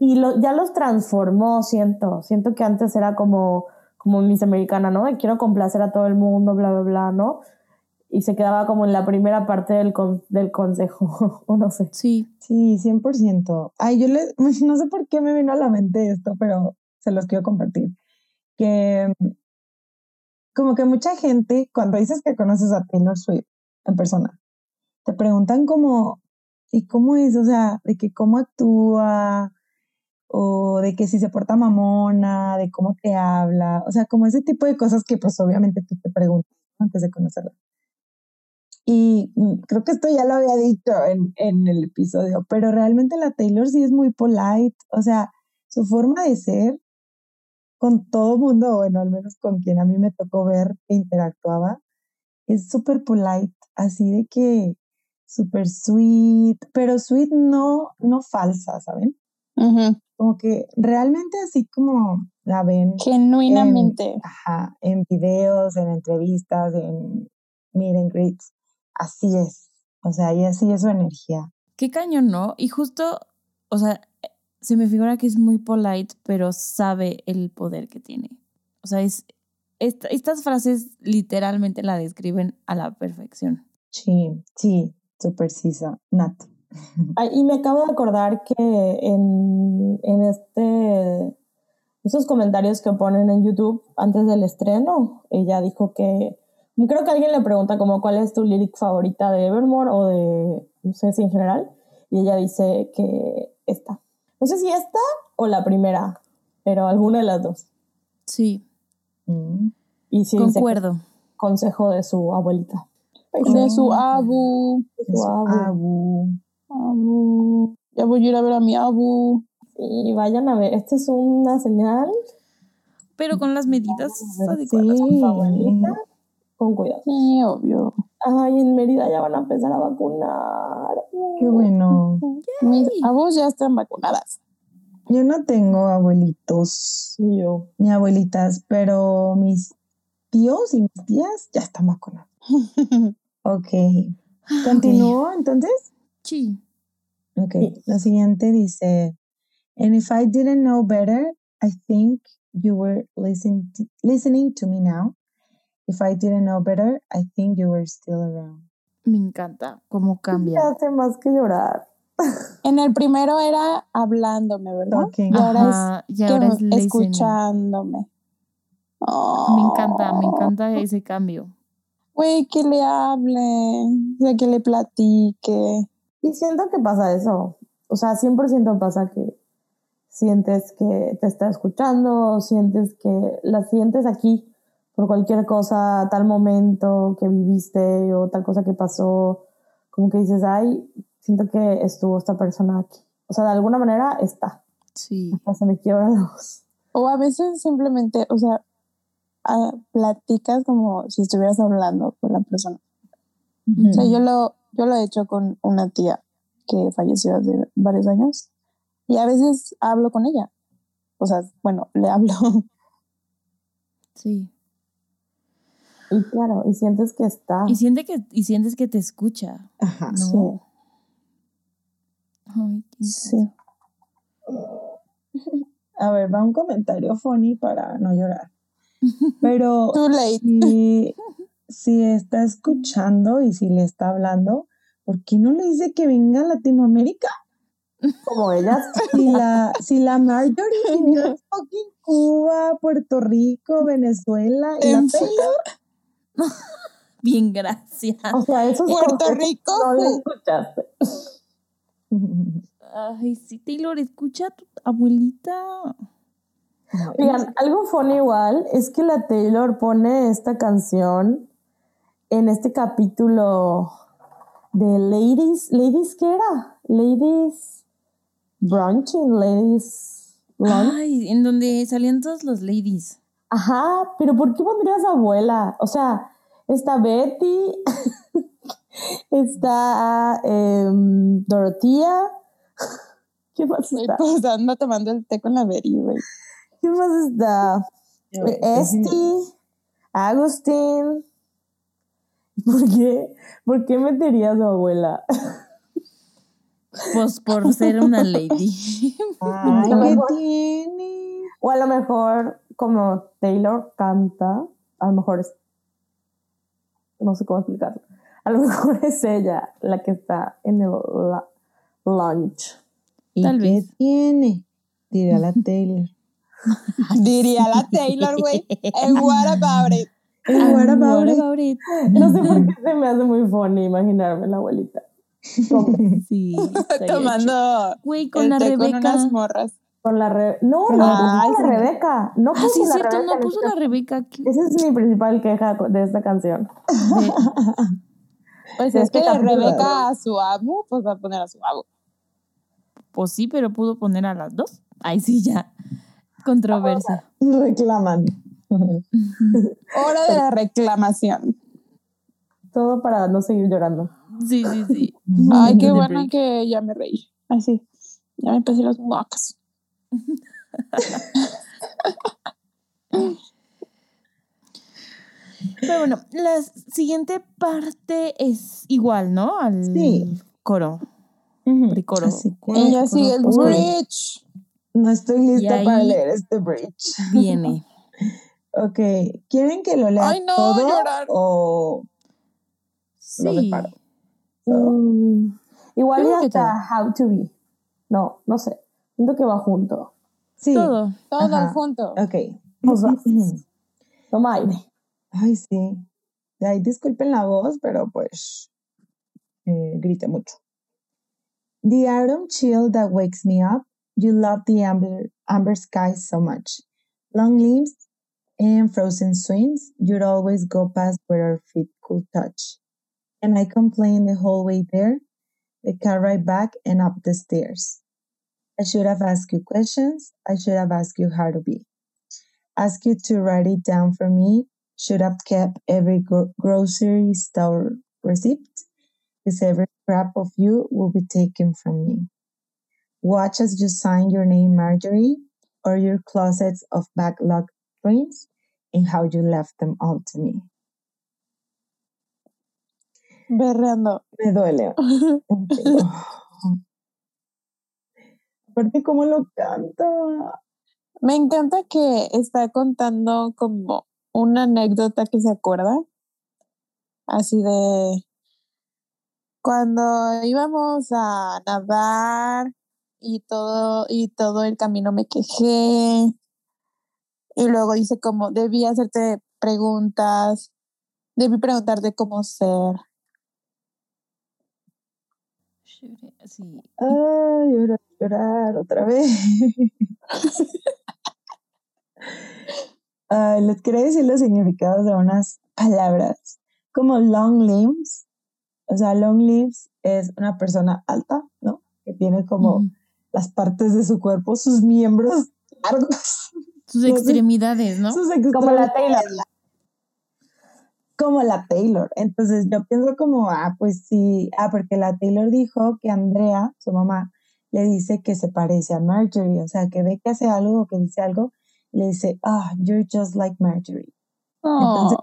Y lo, ya los transformó, siento. Siento que antes era como, como Miss Americana, ¿no? De quiero complacer a todo el mundo, bla, bla, bla, ¿no? Y se quedaba como en la primera parte del, con, del consejo, o no sé. Sí. Sí, 100%. Ay, yo le, no sé por qué me vino a la mente esto, pero se los quiero compartir. Que como que mucha gente, cuando dices que conoces a Taylor Swift en persona, te preguntan como, ¿y cómo es? O sea, de que cómo actúa, o de que si se porta mamona, de cómo te habla, o sea, como ese tipo de cosas que pues obviamente tú te preguntas antes de conocerla. Y mm, creo que esto ya lo había dicho en, en el episodio, pero realmente la Taylor sí es muy polite, o sea, su forma de ser con todo mundo, bueno, al menos con quien a mí me tocó ver que interactuaba, es súper polite, así de que súper sweet, pero sweet no, no falsa, ¿saben? Como que realmente así como la ven Genuinamente. ajá, en videos, en entrevistas, en meet and greets, así es. O sea, y así es su energía. Qué cañón, ¿no? Y justo, o sea, se me figura que es muy polite, pero sabe el poder que tiene. O sea, es, esta- estas frases literalmente la describen a la perfección. Sí, sí, súper sisa, Nat. Ay, y me acabo de acordar que en, en este esos comentarios que ponen en YouTube antes del estreno, ella dijo que creo que alguien le pregunta como cuál es tu lyric favorita de Evermore o de no sé si en general y ella dice que esta. No sé si esta o la primera, pero alguna de las dos. Sí, Mm. Y sí concuerdo. consejo de su abuelita. De su abu. De su abu. abu. Abu. Ya voy a ir a ver a mi abu. Y vayan a ver, esta es una señal Pero con las medidas Sí. adecuadas. abuelita con cuidado. Sí, obvio. Ay, en Mérida ya van a empezar a vacunar. Qué bueno. Mis abus ya están vacunadas. Yo no tengo abuelitos Y yo. ni abuelitas, pero mis tíos y mis tías ya están vacunados. Ok. ¿Continúo entonces? Sí. Ok. Sí. La siguiente dice, and if I didn't know better, I think you were listening to, listening to me now. If I didn't know better, I think you were still around. Me encanta cómo cambia. Ya hace más que llorar. En el primero era hablándome, ¿verdad? Talking. Y ahora Ajá, y es ahora que es listening. escuchándome. Me encanta, me encanta ese cambio. Güey, que le hable, o sea, que le platique. Y siento que pasa eso. O sea, 100% pasa que sientes que te está escuchando, sientes que la sientes aquí por cualquier cosa, tal momento que viviste o tal cosa que pasó. Como que dices, ay, siento que estuvo esta persona aquí. O sea, de alguna manera está. Sí. Hasta se me quiebra la voz. O a veces simplemente, o sea, platicas como si estuvieras hablando con la persona. O sea, yo lo, yo lo he hecho con una tía que falleció hace varios años y a veces hablo con ella. O sea, bueno, le hablo. Sí. Y claro, y sientes que está. Y, siente que, y sientes que te escucha. Ajá. ¿no? Ay, qué Sí. A ver, va un comentario funny para no llorar. Pero Too late. si, si está escuchando y si le está hablando, ¿por qué no le dice que venga a Latinoamérica? Como ellas. Si la, si la Marjorie vivió en fucking Cuba, Puerto Rico, Venezuela y la Taylor, Bien, gracias. O sea, esos Puerto Rico. no lo escuchaste. Ay, sí, Taylor, escucha a tu abuelita. Oigan, algo funny igual es que la Taylor pone esta canción en este capítulo de Ladies, Ladies, ¿qué era? Ladies Brunching, Ladies Lunch. Ay, en donde salían todas las ladies. Ajá, pero ¿por qué pondrías abuela? O sea, está Betty, está em, Dorotea. ¿Qué más está? Pues anda tomando el té con la Beri, güey. ¿Qué más está? Esti, Agustín. ¿Por qué? ¿Por qué metería a su abuela? Pues por ser una lady. Ay, ¿qué tiene? O a lo mejor, como Taylor canta, a lo mejor es. No sé cómo explicarlo. A lo mejor es ella la que está en el la- lunch. ¿Y Tal qué vez. tiene? Dirá la Taylor. Diría la Taylor, güey. And what about it? And what about it? No sé por qué se me hace muy funny imaginarme la abuelita. Sí. Tomando. Güey, con la té con Rebeca. unas morras. Con la Re no, Con no la puso la Rebeca. Rebeca. No Ah, puso sí, es la cierto, Rebeca no puso la Rebeca. ¿Qué- Esa es mi principal queja de esta canción. Pues Sí, es este que capítulo. Rebeca a su amo, pues va a poner a su amo. Pues sí, pero pudo poner a las dos. Ay, sí, ya. Controversia. Reclaman. Hora de la reclamación. Todo para no seguir llorando. Sí, sí, sí. Ay, qué bueno que ya me reí. Así. Ya me empecé los mocos. Pero bueno, la siguiente parte es igual, ¿no? Al Sí. coro. Así que, Ella sigue el bridge. No estoy lista para leer este bridge. Viene. Ok, ¿quieren que lo lea Ay, no, todo llorar. o Lo Sí. reparo. Mm, igual hasta How to Be. No, no sé. Siento que va junto. sí? Todo. Todo Ajá. junto. Ok. Vamos a- Toma aire. Ay, sí. Ay, disculpen la voz, pero pues eh, grité mucho. The autumn chill that wakes me up. You love the amber, amber skies so much. Long leaves and frozen swings. You'd always go past where our feet could touch. And I complain the whole way there, the car ride back and up the stairs. I should have asked you questions. I should have asked you how to be. Ask you to write it down for me should have kept every gro- grocery store receipt, because every scrap of you will be taken from me. Watch as you sign your name, Marjorie, or your closets of backlog dreams, and how you left them all to me. Berreando. Me duele. Aparte, cómo lo canta. Me encanta que está contando como una anécdota que se acuerda. Así de cuando íbamos a nadar y todo, y todo el camino me quejé. Y luego dice como, debí hacerte preguntas, debí preguntarte cómo ser. Sí. Ay, llorar, llorar otra vez. Ay, les quería decir los significados de unas palabras. Como long limbs. O sea, long limbs es una persona alta, ¿no? Que tiene como las partes de su cuerpo, sus miembros largos. Sus No extremidades, ¿no? Sus Como la extremidades Taylor. como la Taylor. Entonces yo pienso como, ah, pues sí, ah, porque la Taylor dijo que Andrea, su mamá, le dice que se parece a Marjorie, o sea, que ve que hace algo o que dice algo, le dice, ah, you're just like Marjorie. Entonces,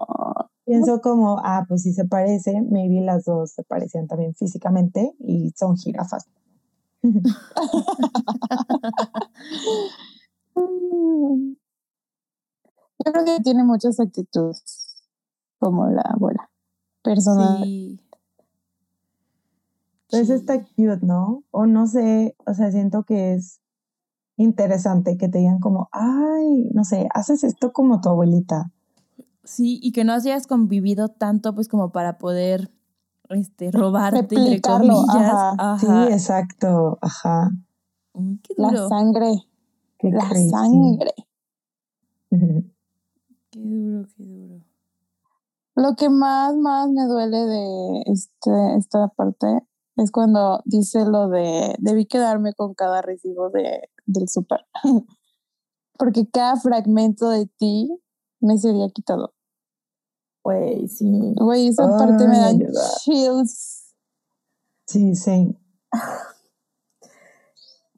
pienso como, ah, pues si se parece, maybe las dos se parecían también físicamente y son jirafas. Yo creo que tiene muchas actitudes, como la abuela, personal. Sí. Pues Sí. está cute, ¿no? O no sé, o sea, siento que es interesante que te digan como, ay, no sé, haces esto como tu abuelita. Sí, y que no hayas convivido tanto, pues, como para poder este, robarte, entre Replicarlo, comillas. ajá. Sí, exacto, ajá. Uy, qué La sangre, Qué la crazy. sangre. Qué duro, qué duro. Lo que más, más me duele de este, esta parte es cuando dice lo de debí quedarme con cada recibo de, del súper. Porque cada fragmento de ti me sería quitado. Güey, sí. Güey, esa parte me da chills. Sí, sí.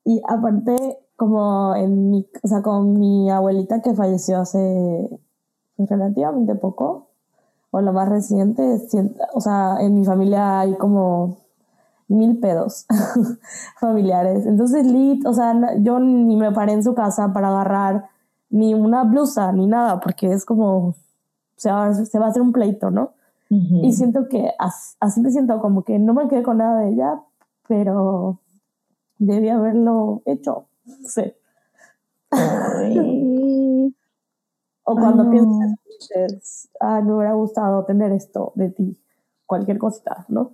Y aparte, como en mi, o sea, con mi abuelita que falleció hace pues, relativamente poco, o lo más reciente, o sea, en mi familia hay como mil pedos familiares. Entonces, Lit, o sea, yo ni me paré en su casa para agarrar ni una blusa ni nada, porque es como, se va, se va a hacer un pleito, ¿no? Y siento que as- así me siento como que no me quedé con nada de ella, pero debí haberlo hecho. No sé. Ay. O cuando Ay, no. piensas, ah, me hubiera gustado tener esto de ti, cualquier cosita, ¿no?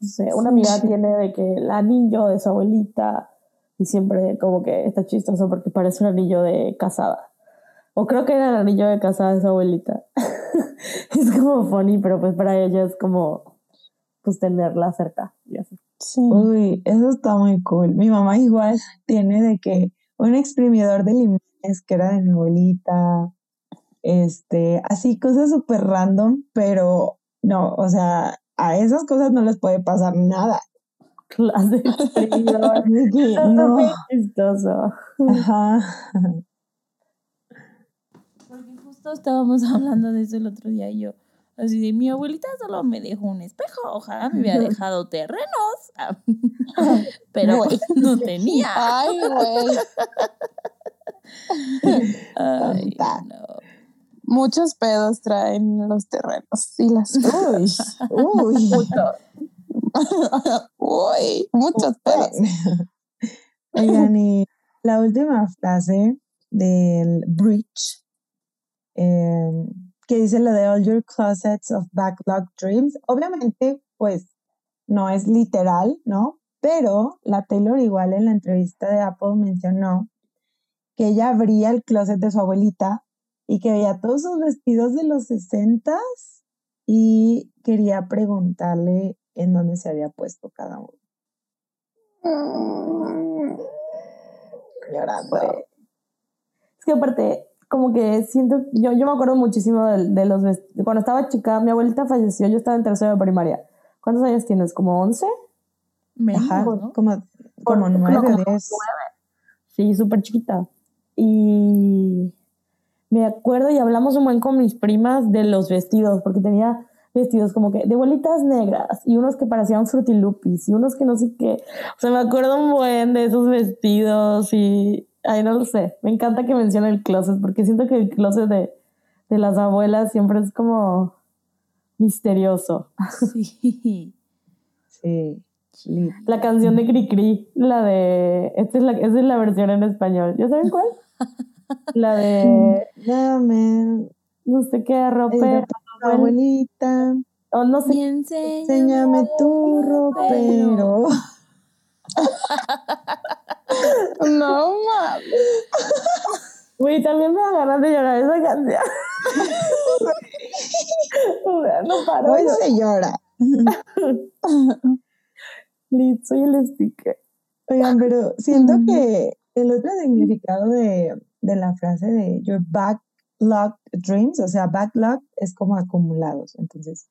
No sé, una amiga Sí. tiene de que el anillo de su abuelita y siempre como que está chistoso porque parece un anillo de casada. O creo que era el anillo de casada de su abuelita. es como funny, pero pues para ella es como pues tenerla cerca y así. Sí. Uy, eso está muy cool. Mi mamá igual tiene de que un exprimidor de limones que era de mi abuelita, este, así cosas súper random, pero no, o sea, a esas cosas no les puede pasar nada. Clase de no, chistoso. ajá. Porque justo estábamos hablando de eso el otro día y yo. Así de, mi abuelita solo me dejó un espejo, ojalá me hubiera dejado terrenos. Ah, Pero no tenía. Ay, güey. Ay, no. Muchos pedos traen los terrenos y las Uy, uy. Uy, muchos pedos. Oigan, y la última frase del Breach, eh, que dice lo de all your closets of backlog dreams, obviamente, pues no es literal, ¿no? Pero la Taylor igual en la entrevista de Apple mencionó que ella abría el closet de su abuelita y que veía todos sus vestidos de los sesentas y quería preguntarle en dónde se había puesto cada uno. Llorando. Es que aparte, como que siento, yo, yo me acuerdo muchísimo de, de los vest- Cuando estaba chica, mi abuelita falleció, yo estaba en tercero de primaria. ¿Cuántos años tienes? ¿Como 11? Menos, Ajá, ¿no? como, como no, nueve como o diez. Sí, súper chiquita. Y me acuerdo y hablamos un buen con mis primas de los vestidos, porque tenía vestidos como que de bolitas negras y unos que parecían frutilupis y unos que no sé qué. O sea, me acuerdo un buen de esos vestidos y, ay, no lo sé. Me encanta que mencione el closet, porque siento que el closet de, de las abuelas siempre es como misterioso. Sí. Sí. lit. La canción de Cricri, la de. Esta es la, esta es la versión en español. ¿Ya saben cuál? La de. Dame, No sé qué, ropero. tu abuelita, O no sé. Y enséñame, enséñame tu ropero. No mames. Güey, también me ganas de llorar esa canción. o sea, no paro. Hoy se llora. Liz, soy el sticker. Oigan, pero siento que el otro significado de, de la frase de your backlog dreams, o sea, backlog es como acumulados. Entonces,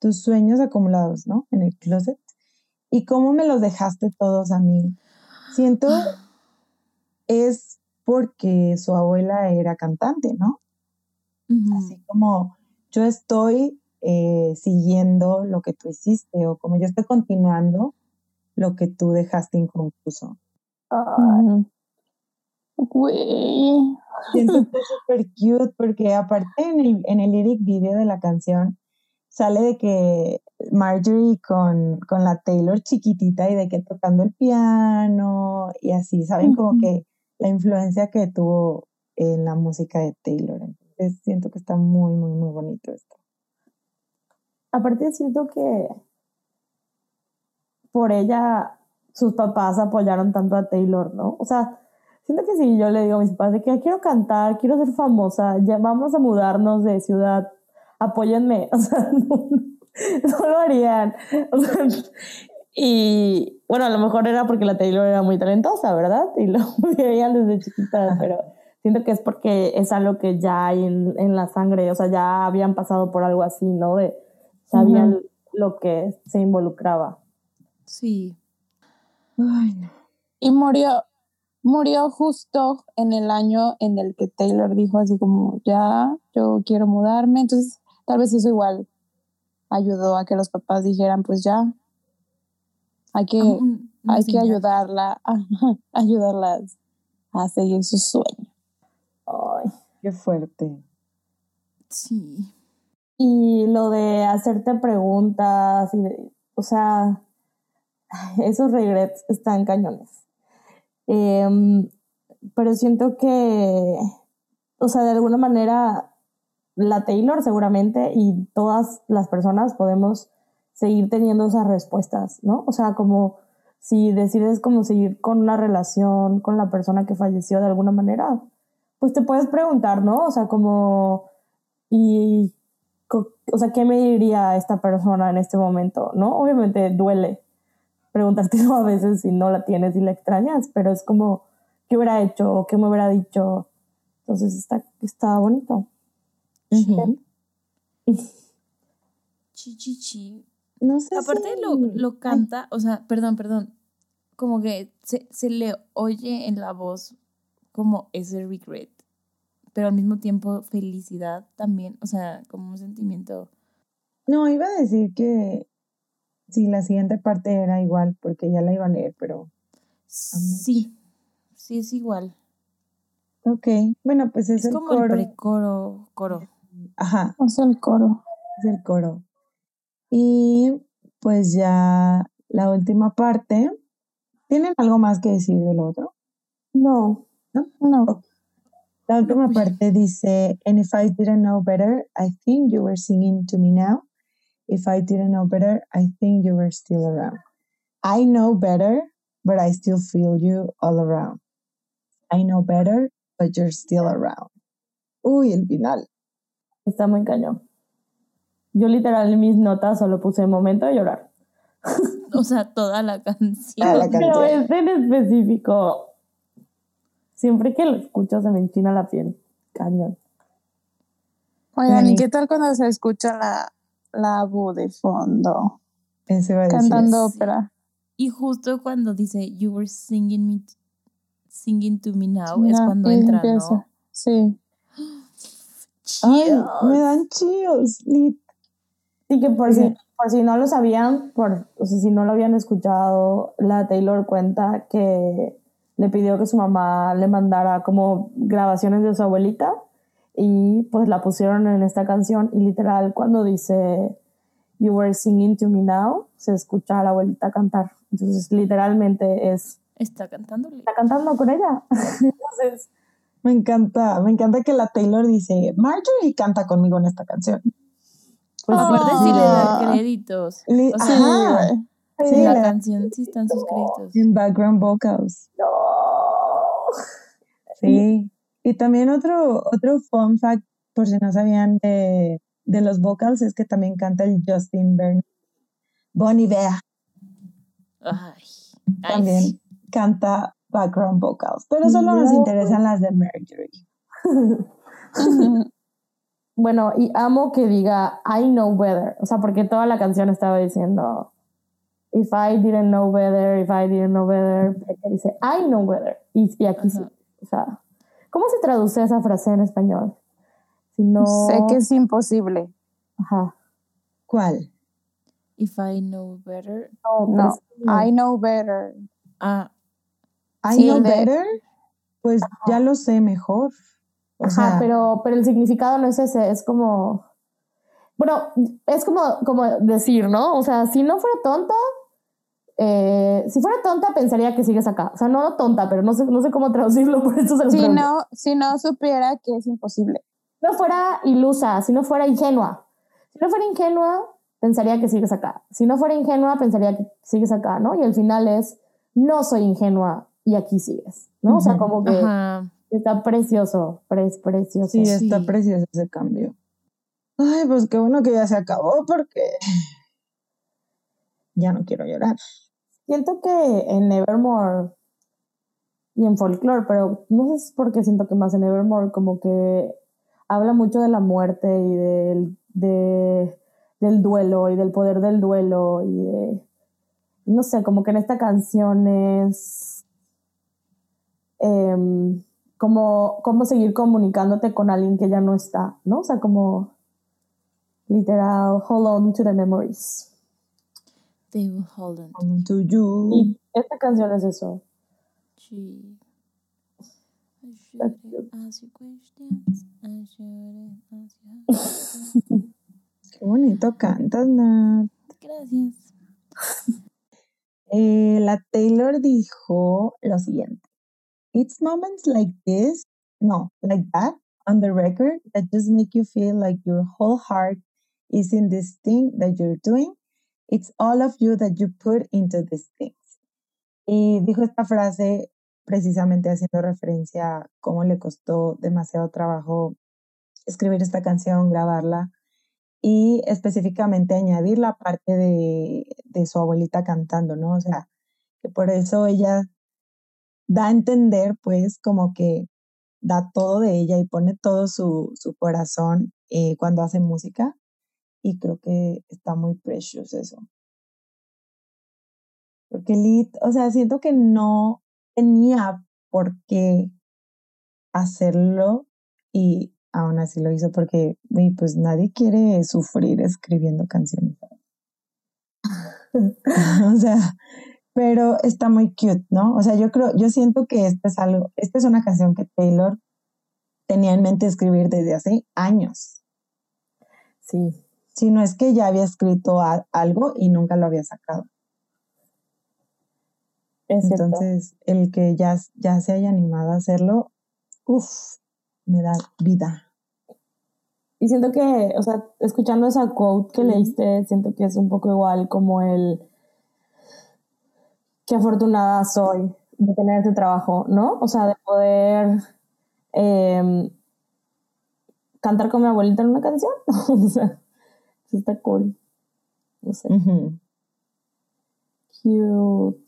tus sueños acumulados, ¿no? En el closet. ¿Y cómo me los dejaste todos a mí? Siento es porque su abuela era cantante, ¿no? Así como yo estoy eh, siguiendo lo que tú hiciste o como yo estoy continuando lo que tú dejaste inconcluso. Ay, Ujú. Güey. Siento que es súper cute porque aparte en el, en el lyric video de la canción sale de que Marjorie con, con la Taylor chiquitita y de que tocando el piano y así, ¿saben? Como que la influencia que tuvo en la música de Taylor. Entonces siento que está muy, muy, muy bonito esto. Aparte siento que por ella sus papás apoyaron tanto a Taylor, ¿no? O sea, siento que si yo le digo a mis papás de que quiero cantar, quiero ser famosa, ya vamos a mudarnos de ciudad, apóyenme, o sea, no, no lo harían. O sea, y bueno, a lo mejor era porque la Taylor era muy talentosa, ¿verdad? Y lo veían desde chiquita, pero siento que es porque es algo que ya hay en, en la sangre, o sea, ya habían pasado por algo así, ¿no? De, sabían lo que se involucraba. Sí. Ay, no. Y murió, murió justo en el año en el que Taylor dijo así como, ya, yo quiero mudarme. Entonces, tal vez eso igual ayudó a que los papás dijeran, pues ya, hay que, hay que ayudarla, a, ayudarlas a seguir su sueño. Ay. Qué fuerte. Sí. Y lo de hacerte preguntas, y de- o sea, esos regrets están cañones. Em, pero siento que, o sea, de alguna manera, la Taylor seguramente y todas las personas podemos seguir teniendo esas respuestas, ¿no? O sea, como si decides como seguir con una relación con la persona que falleció de alguna manera, pues te puedes preguntar, ¿no? O sea, como, y o sea, ¿qué me diría esta persona en este momento? ¿No? Obviamente duele preguntarte a veces si no la tienes y la extrañas, pero es como, ¿qué hubiera hecho? ¿Qué me hubiera dicho? Entonces está, está bonito. Ujú. Chi, chi, chi. No sé Aparte si- lo, lo canta, o sea, perdón, perdón, como que se, se le oye en la voz como ese regret, pero al mismo tiempo felicidad también, o sea, como un sentimiento. No, iba a decir que sí, la siguiente parte era igual porque ya la iba a leer, pero Sí, sí es igual. ok. Bueno, pues es, Es el como el coro. precoro, coro. Ajá, O sea, el coro. es el coro. Y pues ya la última parte. ¿Tienen algo más que decir del otro? No, No. La última pues. parte dice, and if I didn't know better, I think you were singing to me now. If I didn't know better, I think you were still around. I know better, but I still feel you all around. I know better, but you're still around. Uy, el final. está muy cañón. Yo literal en mis notas solo puse momento de llorar. O sea, toda la canción. Ah, la Pero este en específico, siempre que lo escucho se me enchina la piel. Cañón. Oigan. ¿y qué tal cuando se escucha la, la voz de fondo Eso iba a decir. cantando ópera? Y justo cuando dice, you were singing me, singing to me now, es cuando entra, empieza. ¿no? Sí. Ay, me dan chills. Y que por, Sí. si, por si no lo sabían, por, o sea, si no lo habían escuchado, la Taylor cuenta que le pidió que su mamá le mandara como grabaciones de su abuelita y pues la pusieron en esta canción y literal cuando dice You were singing to me now, se escucha a la abuelita cantar. Entonces literalmente es, Está cantándole. está cantando con ella. Entonces, Me encanta, me encanta que la Taylor dice, Marjorie canta conmigo en esta canción. pues Aparte sí, sí le Ah. da créditos. Li- O sea, Ajá. En sí, la le canción sí están sus créditos. en background vocals. no. Sí. Y también otro, otro fun fact, por si no sabían, de, de los vocals, es que también canta el Justin Bieber. Bonnie Bea Ay, también canta background vocals, pero solo nos No. interesan las de Marjorie. Bueno, y amo que diga I know better. O sea, porque toda la canción estaba diciendo If I didn't know better, if I didn't know better. Dice I know better. Y, y aquí sí. O sea, ¿cómo se traduce esa frase en español? Si no. Sé que es imposible. Ajá. ¿Cuál? If I know better. No, No. I know better. Ah, I Sí, know de- better. pues ya lo sé mejor. O Ajá, sea, pero, pero el significado no es ese, es como. Bueno, es como, como decir, ¿no? O sea, si no fuera tonta, eh, si fuera tonta, pensaría que sigues acá. O sea, no tonta, pero no sé, no sé cómo traducirlo, por eso se Si pregunto. no, si no supiera que es imposible. Si no fuera ilusa, si no fuera ingenua. Si no fuera ingenua, pensaría que sigues acá. Si no fuera ingenua, pensaría que sigues acá, ¿no? Y al final es, no soy ingenua y aquí sigues, ¿no? O sea, como que Ajá. está precioso, pre- precioso. sí, está Sí. precioso ese cambio. Ay, pues qué bueno que ya se acabó porque ya no quiero llorar. Siento que en Nevermore y en Folklore, pero no sé si es porque siento que más en Nevermore como que habla mucho de la muerte y del, de- del duelo y del poder del duelo y de, no sé, como que en esta canción es em, como, como seguir comunicándote con alguien que ya no está, ¿no? O sea, como literal, hold on to the memories. They will hold on. On to you. Y esta canción es eso. She- I That's shouldn't ask you questions. I shouldn't ask you- Qué bonito cantas, Nat. Gracias. Eh, la Taylor dijo lo siguiente. It's moments like this, no, like that, on the record, that just make you feel like your whole heart is in this thing that you're doing. It's all of you that you put into these things. Y dijo esta frase precisamente haciendo referencia a cómo le costó demasiado trabajo escribir esta canción, grabarla y específicamente añadir la parte de, de su abuelita cantando, ¿no? O sea, que por eso ella da a entender, pues, como que da todo de ella y pone todo su, su corazón eh, cuando hace música. Y creo que está muy precious eso. Porque Lit, o sea, siento que no tenía por qué hacerlo y aún así lo hizo porque, pues nadie quiere sufrir escribiendo canciones. o sea, pero está muy cute, ¿no? O sea, yo creo, yo siento que esta es algo, esta es una canción que Taylor tenía en mente escribir desde hace años. Sí. Si no es que ya había escrito a- algo y nunca lo había sacado. Es cierto. Entonces, el que ya, ya se haya animado a hacerlo, uff, me da vida. Y siento que, o sea, escuchando esa quote que leíste, siento que es un poco igual como el qué afortunada soy de tener este trabajo, ¿no? O sea, de poder em, cantar con mi abuelita en una canción. o sea, eso está cool. No sé. Cute.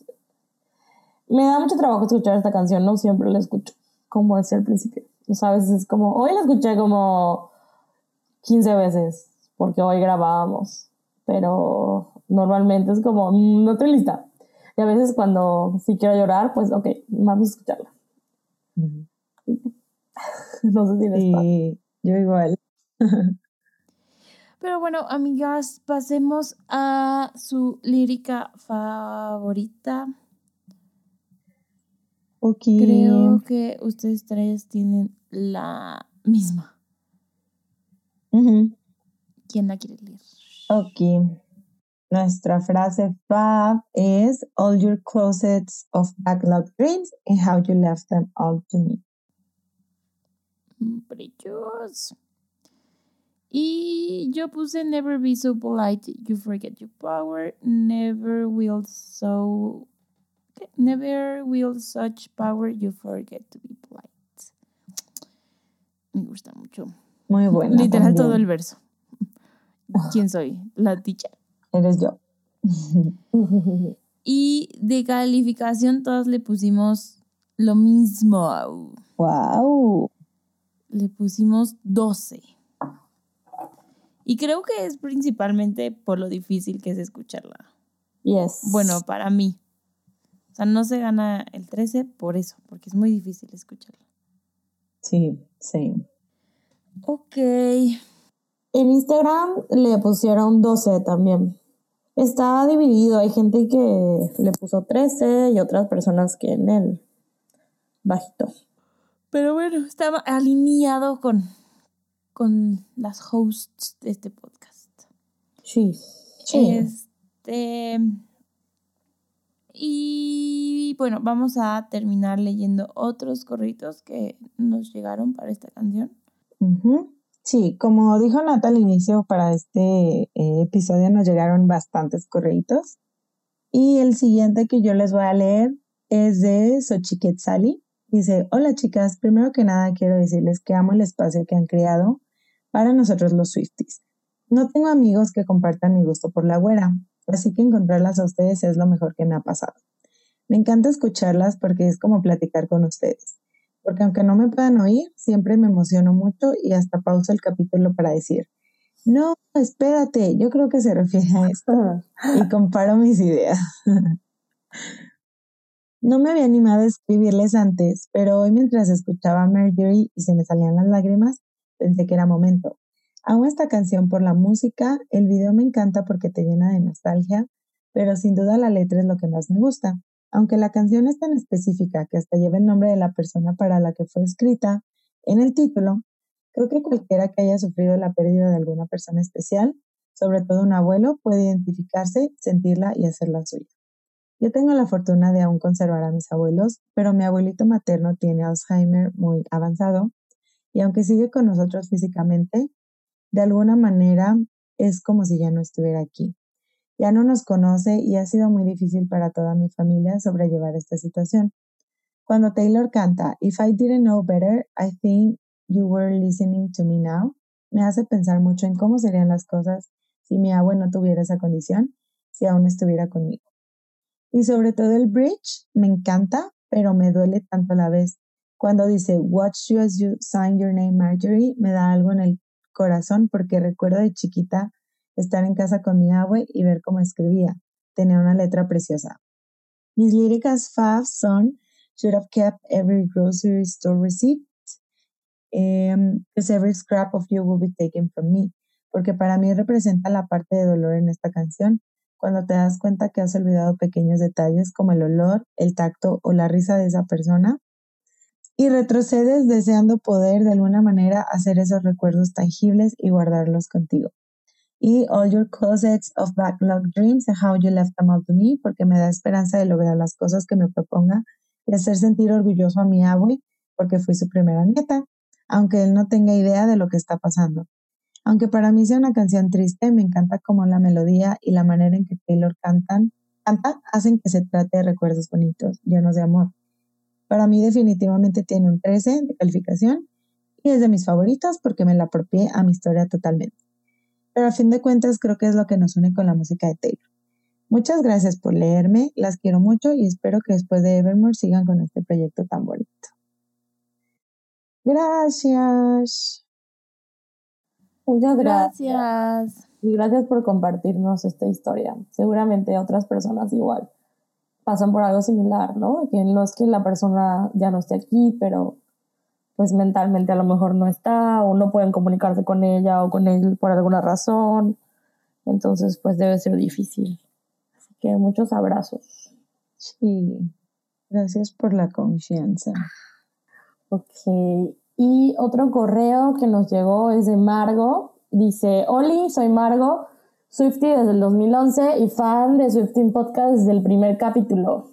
Me da mucho trabajo escuchar esta canción, no siempre la escucho, como decía al principio. O sea, a veces es como, hoy la escuché como 15 veces, porque hoy grabábamos, pero normalmente es como, "Mm, no estoy lista. Y a veces cuando sí quiero llorar, pues ok, vamos a escucharla. No sé si les pasa. Sí, yo igual. Pero bueno, amigas, pasemos a su lírica favorita. Ok. Creo que ustedes tres tienen la misma. ¿Quién la quiere leer? Ok. Nuestra frase fab es all your closets of backlog dreams and how you left them all to me. Brillos. Y yo puse never be so polite, you forget your power, never will so never will such power you forget to be polite. Me gusta mucho. Muy buena. Literal todo el verso. ¿Quién soy? La teacher. Eres yo. Y de calificación todas le pusimos lo mismo. wow. Le pusimos 12. Y creo que es principalmente por lo difícil que es escucharla. Yes. Bueno, para mí. O sea, no se gana el 13 por eso, porque es muy difícil escucharla. Sí, sí. Ok. En Instagram le pusieron 12 también. Está dividido, hay gente que le puso 13 y otras personas que en el bajito. Pero bueno, estaba alineado con, con las hosts de este podcast. Sí. Este. Y bueno, vamos a terminar leyendo otros corritos que nos llegaron para esta canción. Sí, como dijo Nata al inicio, para este eh, episodio nos llegaron bastantes correitos. Y el siguiente que yo les voy a leer es de Xochiquetzali. Dice, hola chicas, primero que nada quiero decirles que amo el espacio que han creado para nosotros los Swifties. No tengo amigos que compartan mi gusto por la güera, así que encontrarlas a ustedes es lo mejor que me ha pasado. Me encanta escucharlas porque es como platicar con ustedes, porque aunque no me puedan oír, siempre me emociono mucho y hasta pauso el capítulo para decir, no, espérate, yo creo que se refiere a esto y comparo mis ideas. No me había animado a escribirles antes, pero hoy mientras escuchaba a Marjorie y se me salían las lágrimas, pensé que era momento. Amo esta canción por la música, el video me encanta porque te llena de nostalgia, pero sin duda la letra es lo que más me gusta. Aunque la canción es tan específica que hasta lleva el nombre de la persona para la que fue escrita en el título, creo que cualquiera que haya sufrido la pérdida de alguna persona especial, sobre todo un abuelo, puede identificarse, sentirla y hacerla suya. Yo tengo la fortuna de aún conservar a mis abuelos, pero mi abuelito materno tiene Alzheimer muy avanzado y aunque sigue con nosotros físicamente, de alguna manera es como si ya no estuviera aquí. Ya no nos conoce y ha sido muy difícil para toda mi familia sobrellevar esta situación. Cuando Taylor canta If I didn't know better, I think you were listening to me now, me hace pensar mucho en cómo serían las cosas si mi abuelo no tuviera esa condición, si aún estuviera conmigo. Y sobre todo el bridge me encanta, pero me duele tanto a la vez. Cuando dice Watch you as you sign your name Marjorie, me da algo en el corazón porque recuerdo de chiquita estar en casa con mi abue y ver cómo escribía. Tenía una letra preciosa. Mis líricas fav son Should have kept every grocery store receipt, because every scrap of you will be taken from me, porque para mí representa la parte de dolor en esta canción cuando te das cuenta que has olvidado pequeños detalles como el olor, el tacto o la risa de esa persona y retrocedes deseando poder de alguna manera hacer esos recuerdos tangibles y guardarlos contigo. Y all your closets of backlog dreams and how you left them all to me, porque me da esperanza de lograr las cosas que me proponga y hacer sentir orgulloso a mi abue, porque fui su primera nieta, aunque él no tenga idea de lo que está pasando. Aunque para mí sea una canción triste, me encanta como la melodía y la manera en que Taylor cantan, canta hacen que se trate de recuerdos bonitos, llenos de amor. Para mí definitivamente tiene un 13 de calificación y es de mis favoritas porque me la apropié a mi historia totalmente. Pero a fin de cuentas creo que es lo que nos une con la música de Taylor. Muchas gracias por leerme, las quiero mucho y espero que después de Evermore sigan con este proyecto tan bonito. Gracias. Muchas gracias. Gracias. Y gracias por compartirnos esta historia. Seguramente otras personas igual pasan por algo similar, ¿no? Que no es que la persona ya no esté aquí, pero pues mentalmente a lo mejor no está o no pueden comunicarse con ella o con él por alguna razón. Entonces, pues debe ser difícil. Así que muchos abrazos. Sí, gracias por la confianza. Ok, y otro correo que nos llegó es de Margo. Dice, Oli, soy Margo, Swifty desde el 2011 y fan de Swifty Podcast desde el primer capítulo.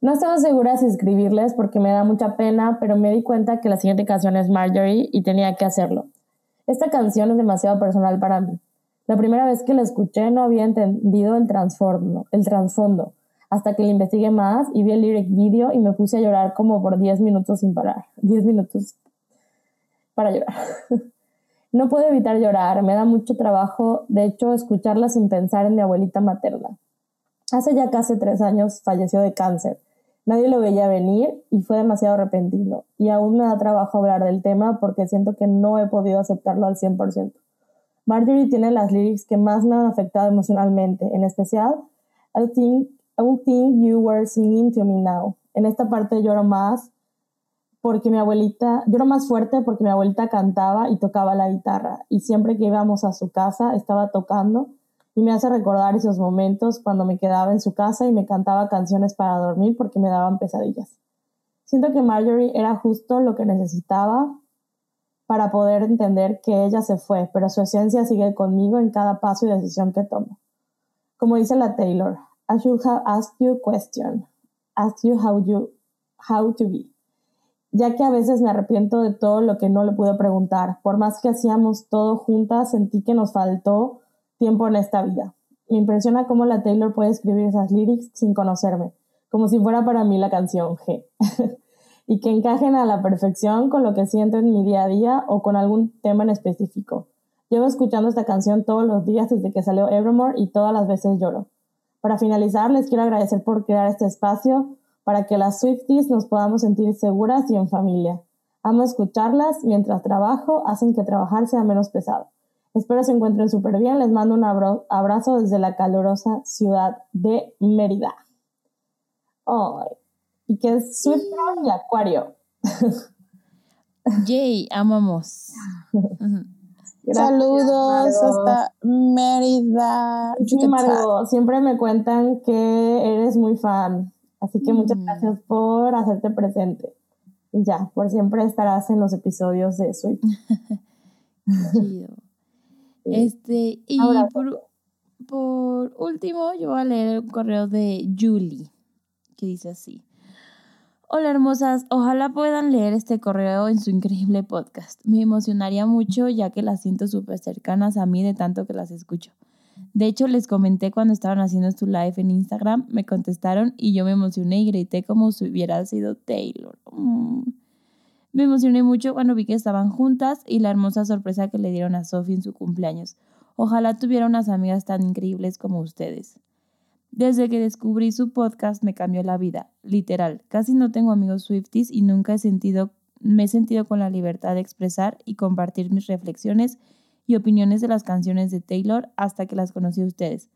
No estaba segura si escribirles porque me da mucha pena, pero me di cuenta que la siguiente canción es Marjorie y tenía que hacerlo. Esta canción es demasiado personal para mí. La primera vez que la escuché no había entendido el el trasfondo hasta que le investigué más y vi el lyric video y me puse a llorar como por 10 minutos sin parar. 10 minutos para llorar. no puedo evitar llorar, me da mucho trabajo, de hecho, escucharla sin pensar en mi abuelita materna. Hace ya casi tres años falleció de cáncer. Nadie lo veía venir y fue demasiado repentino. Y aún me da trabajo hablar del tema porque siento que no he podido aceptarlo al 100%. Marjorie tiene las lyrics que más me han afectado emocionalmente, en especial I think I think you were singing to me now. En esta parte lloro más porque mi abuelita, lloro más fuerte porque mi abuelita cantaba y tocaba la guitarra y siempre que íbamos a su casa estaba tocando y me hace recordar esos momentos cuando me quedaba en su casa y me cantaba canciones para dormir porque me daban pesadillas. Siento que Marjorie era justo lo que necesitaba para poder entender que ella se fue, pero su esencia sigue conmigo en cada paso y decisión que tomo. Como dice la Taylor, I should have asked you a question, asked you how, you how to be, ya que a veces me arrepiento de todo lo que no le pude preguntar. Por más que hacíamos todo juntas, sentí que nos faltó tiempo en esta vida. Me impresiona cómo la Taylor puede escribir esas lyrics sin conocerme, como si fuera para mí la canción G. y que encajen a la perfección con lo que siento en mi día a día o con algún tema en específico. Llevo escuchando esta canción todos los días desde que salió Evermore y todas las veces lloro. Para finalizar, les quiero agradecer por crear este espacio para que las Swifties nos podamos sentir seguras y en familia. Amo escucharlas mientras trabajo, hacen que trabajar sea menos pesado. Espero se encuentren súper bien. Les mando un abrazo desde la calurosa ciudad de Mérida. Ay, y que es Swift y Acuario. Yay, amamos. Saludos hasta Mérida. Sí, Margo, siempre me cuentan que eres muy fan. Así que muchas mm. gracias por hacerte presente. Y ya, por siempre estarás en los episodios de Sweet. Este, y por, por último, yo voy a leer el correo de Julie, que dice así. Hola hermosas, ojalá puedan leer este correo en su increíble podcast. Me emocionaría mucho ya que las siento súper cercanas a mí de tanto que las escucho. De hecho, les comenté cuando estaban haciendo su live en Instagram, me contestaron y yo me emocioné y grité como si hubiera sido Taylor. Mm. Me emocioné mucho cuando vi que estaban juntas y la hermosa sorpresa que le dieron a Sophie en su cumpleaños. Ojalá tuviera unas amigas tan increíbles como ustedes. Desde que descubrí su podcast me cambió la vida, literal. Casi no tengo amigos Swifties y nunca he sentido, me he sentido con la libertad de expresar y compartir mis reflexiones y opiniones de las canciones de Taylor hasta que las conocí a ustedes.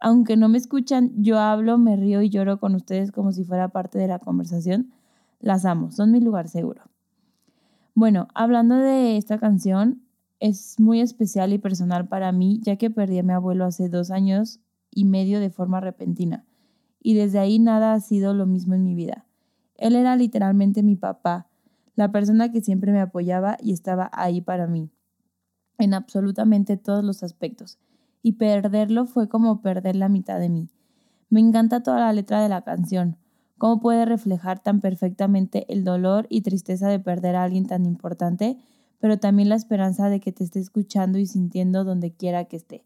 Aunque no me escuchan, yo hablo, me río y lloro con ustedes como si fuera parte de la conversación. Las amo, son mi lugar seguro. Bueno, hablando de esta canción, es muy especial y personal para mí, ya que perdí a mi abuelo hace dos años y medio de forma repentina, y desde ahí nada ha sido lo mismo en mi vida. Él era literalmente mi papá, la persona que siempre me apoyaba y estaba ahí para mí, en absolutamente todos los aspectos, y perderlo fue como perder la mitad de mí. Me encanta toda la letra de la canción, cómo puede reflejar tan perfectamente el dolor y tristeza de perder a alguien tan importante, pero también la esperanza de que te esté escuchando y sintiendo donde quiera que esté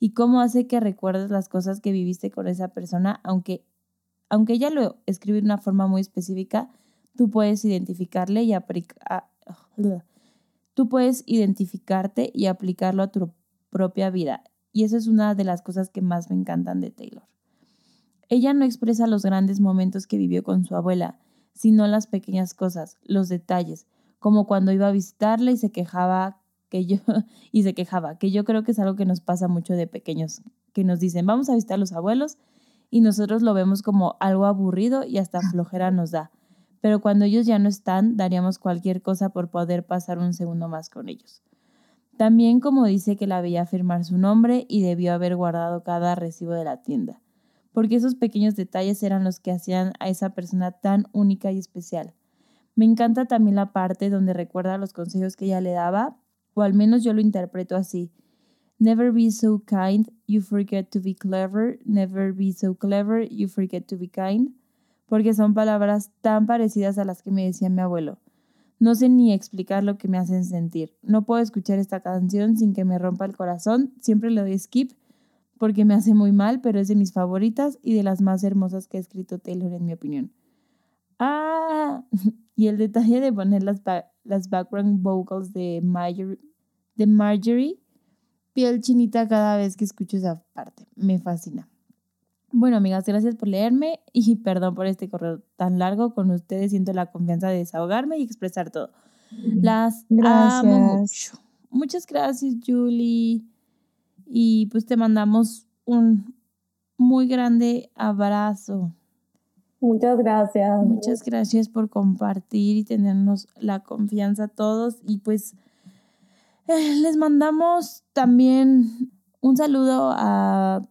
y cómo hace que recuerdes las cosas que viviste con esa persona, aunque, aunque ella lo escribe de una forma muy específica, tú puedes identificarle y aplicar... Tú puedes identificarte y aplicarlo a tu propia vida. Y eso es una de las cosas que más me encantan de Taylor. Ella no expresa los grandes momentos que vivió con su abuela, sino las pequeñas cosas, los detalles, como cuando iba a visitarle y se quejaba que yo, y se quejaba, que yo creo que es algo que nos pasa mucho de pequeños, que nos dicen, vamos a visitar a los abuelos y nosotros lo vemos como algo aburrido y hasta flojera nos da. Pero cuando ellos ya no están, daríamos cualquier cosa por poder pasar un segundo más con ellos. También como dice que la veía firmar su nombre y debió haber guardado cada recibo de la tienda, porque esos pequeños detalles eran los que hacían a esa persona tan única y especial. Me encanta también la parte donde recuerda los consejos que ella le daba o al menos yo lo interpreto así. Never be so kind, you forget to be clever. Never be so clever, you forget to be kind. Porque son palabras tan parecidas a las que me decía mi abuelo. No sé ni explicar lo que me hacen sentir. No puedo escuchar esta canción sin que me rompa el corazón. Siempre le doy skip porque me hace muy mal, pero es de mis favoritas y de las más hermosas que ha escrito Taylor en mi opinión. Ah, y el detalle de poner las, las background vocals de Marjorie, de Marjorie, piel chinita cada vez que escucho esa parte. Me fascina. Bueno, amigas, gracias por leerme y perdón por este correo tan largo. Con ustedes siento la confianza de desahogarme y expresar todo. Las amo mucho. Muchas gracias, Julie. Y pues te mandamos un muy grande abrazo. Muchas gracias. Muchas gracias por compartir y tenernos la confianza a todos. Y pues eh, les mandamos también un saludo a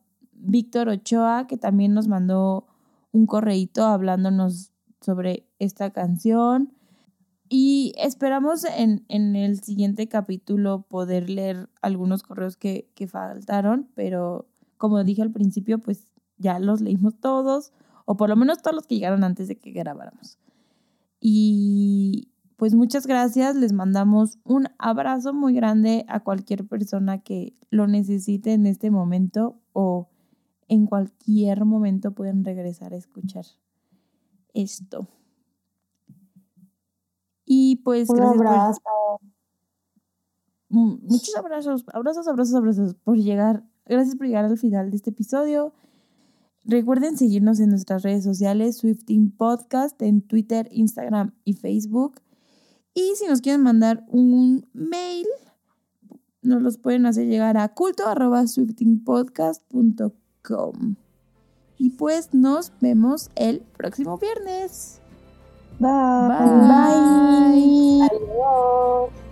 Víctor Ochoa, que también nos mandó un correíto hablándonos sobre esta canción. Y esperamos en, el siguiente capítulo poder leer algunos correos que, que faltaron, pero como dije al principio, pues ya los leímos todos, o por lo menos todos los que llegaron antes de que grabáramos. Y pues muchas gracias, les mandamos un abrazo muy grande a cualquier persona que lo necesite en este momento o en cualquier momento pueden regresar a escuchar esto. Y pues... Un abrazo. Muchos abrazos, abrazos, abrazos, abrazos por llegar. Gracias por llegar al final de este episodio. Recuerden seguirnos en nuestras redes sociales, Swifting Podcast, en Twitter, Instagram y Facebook. Y si nos quieren mandar un mail, nos los pueden hacer llegar a culto.swiftingpodcast.com. Y pues nos vemos el próximo viernes. Bye. Bye. Adiós.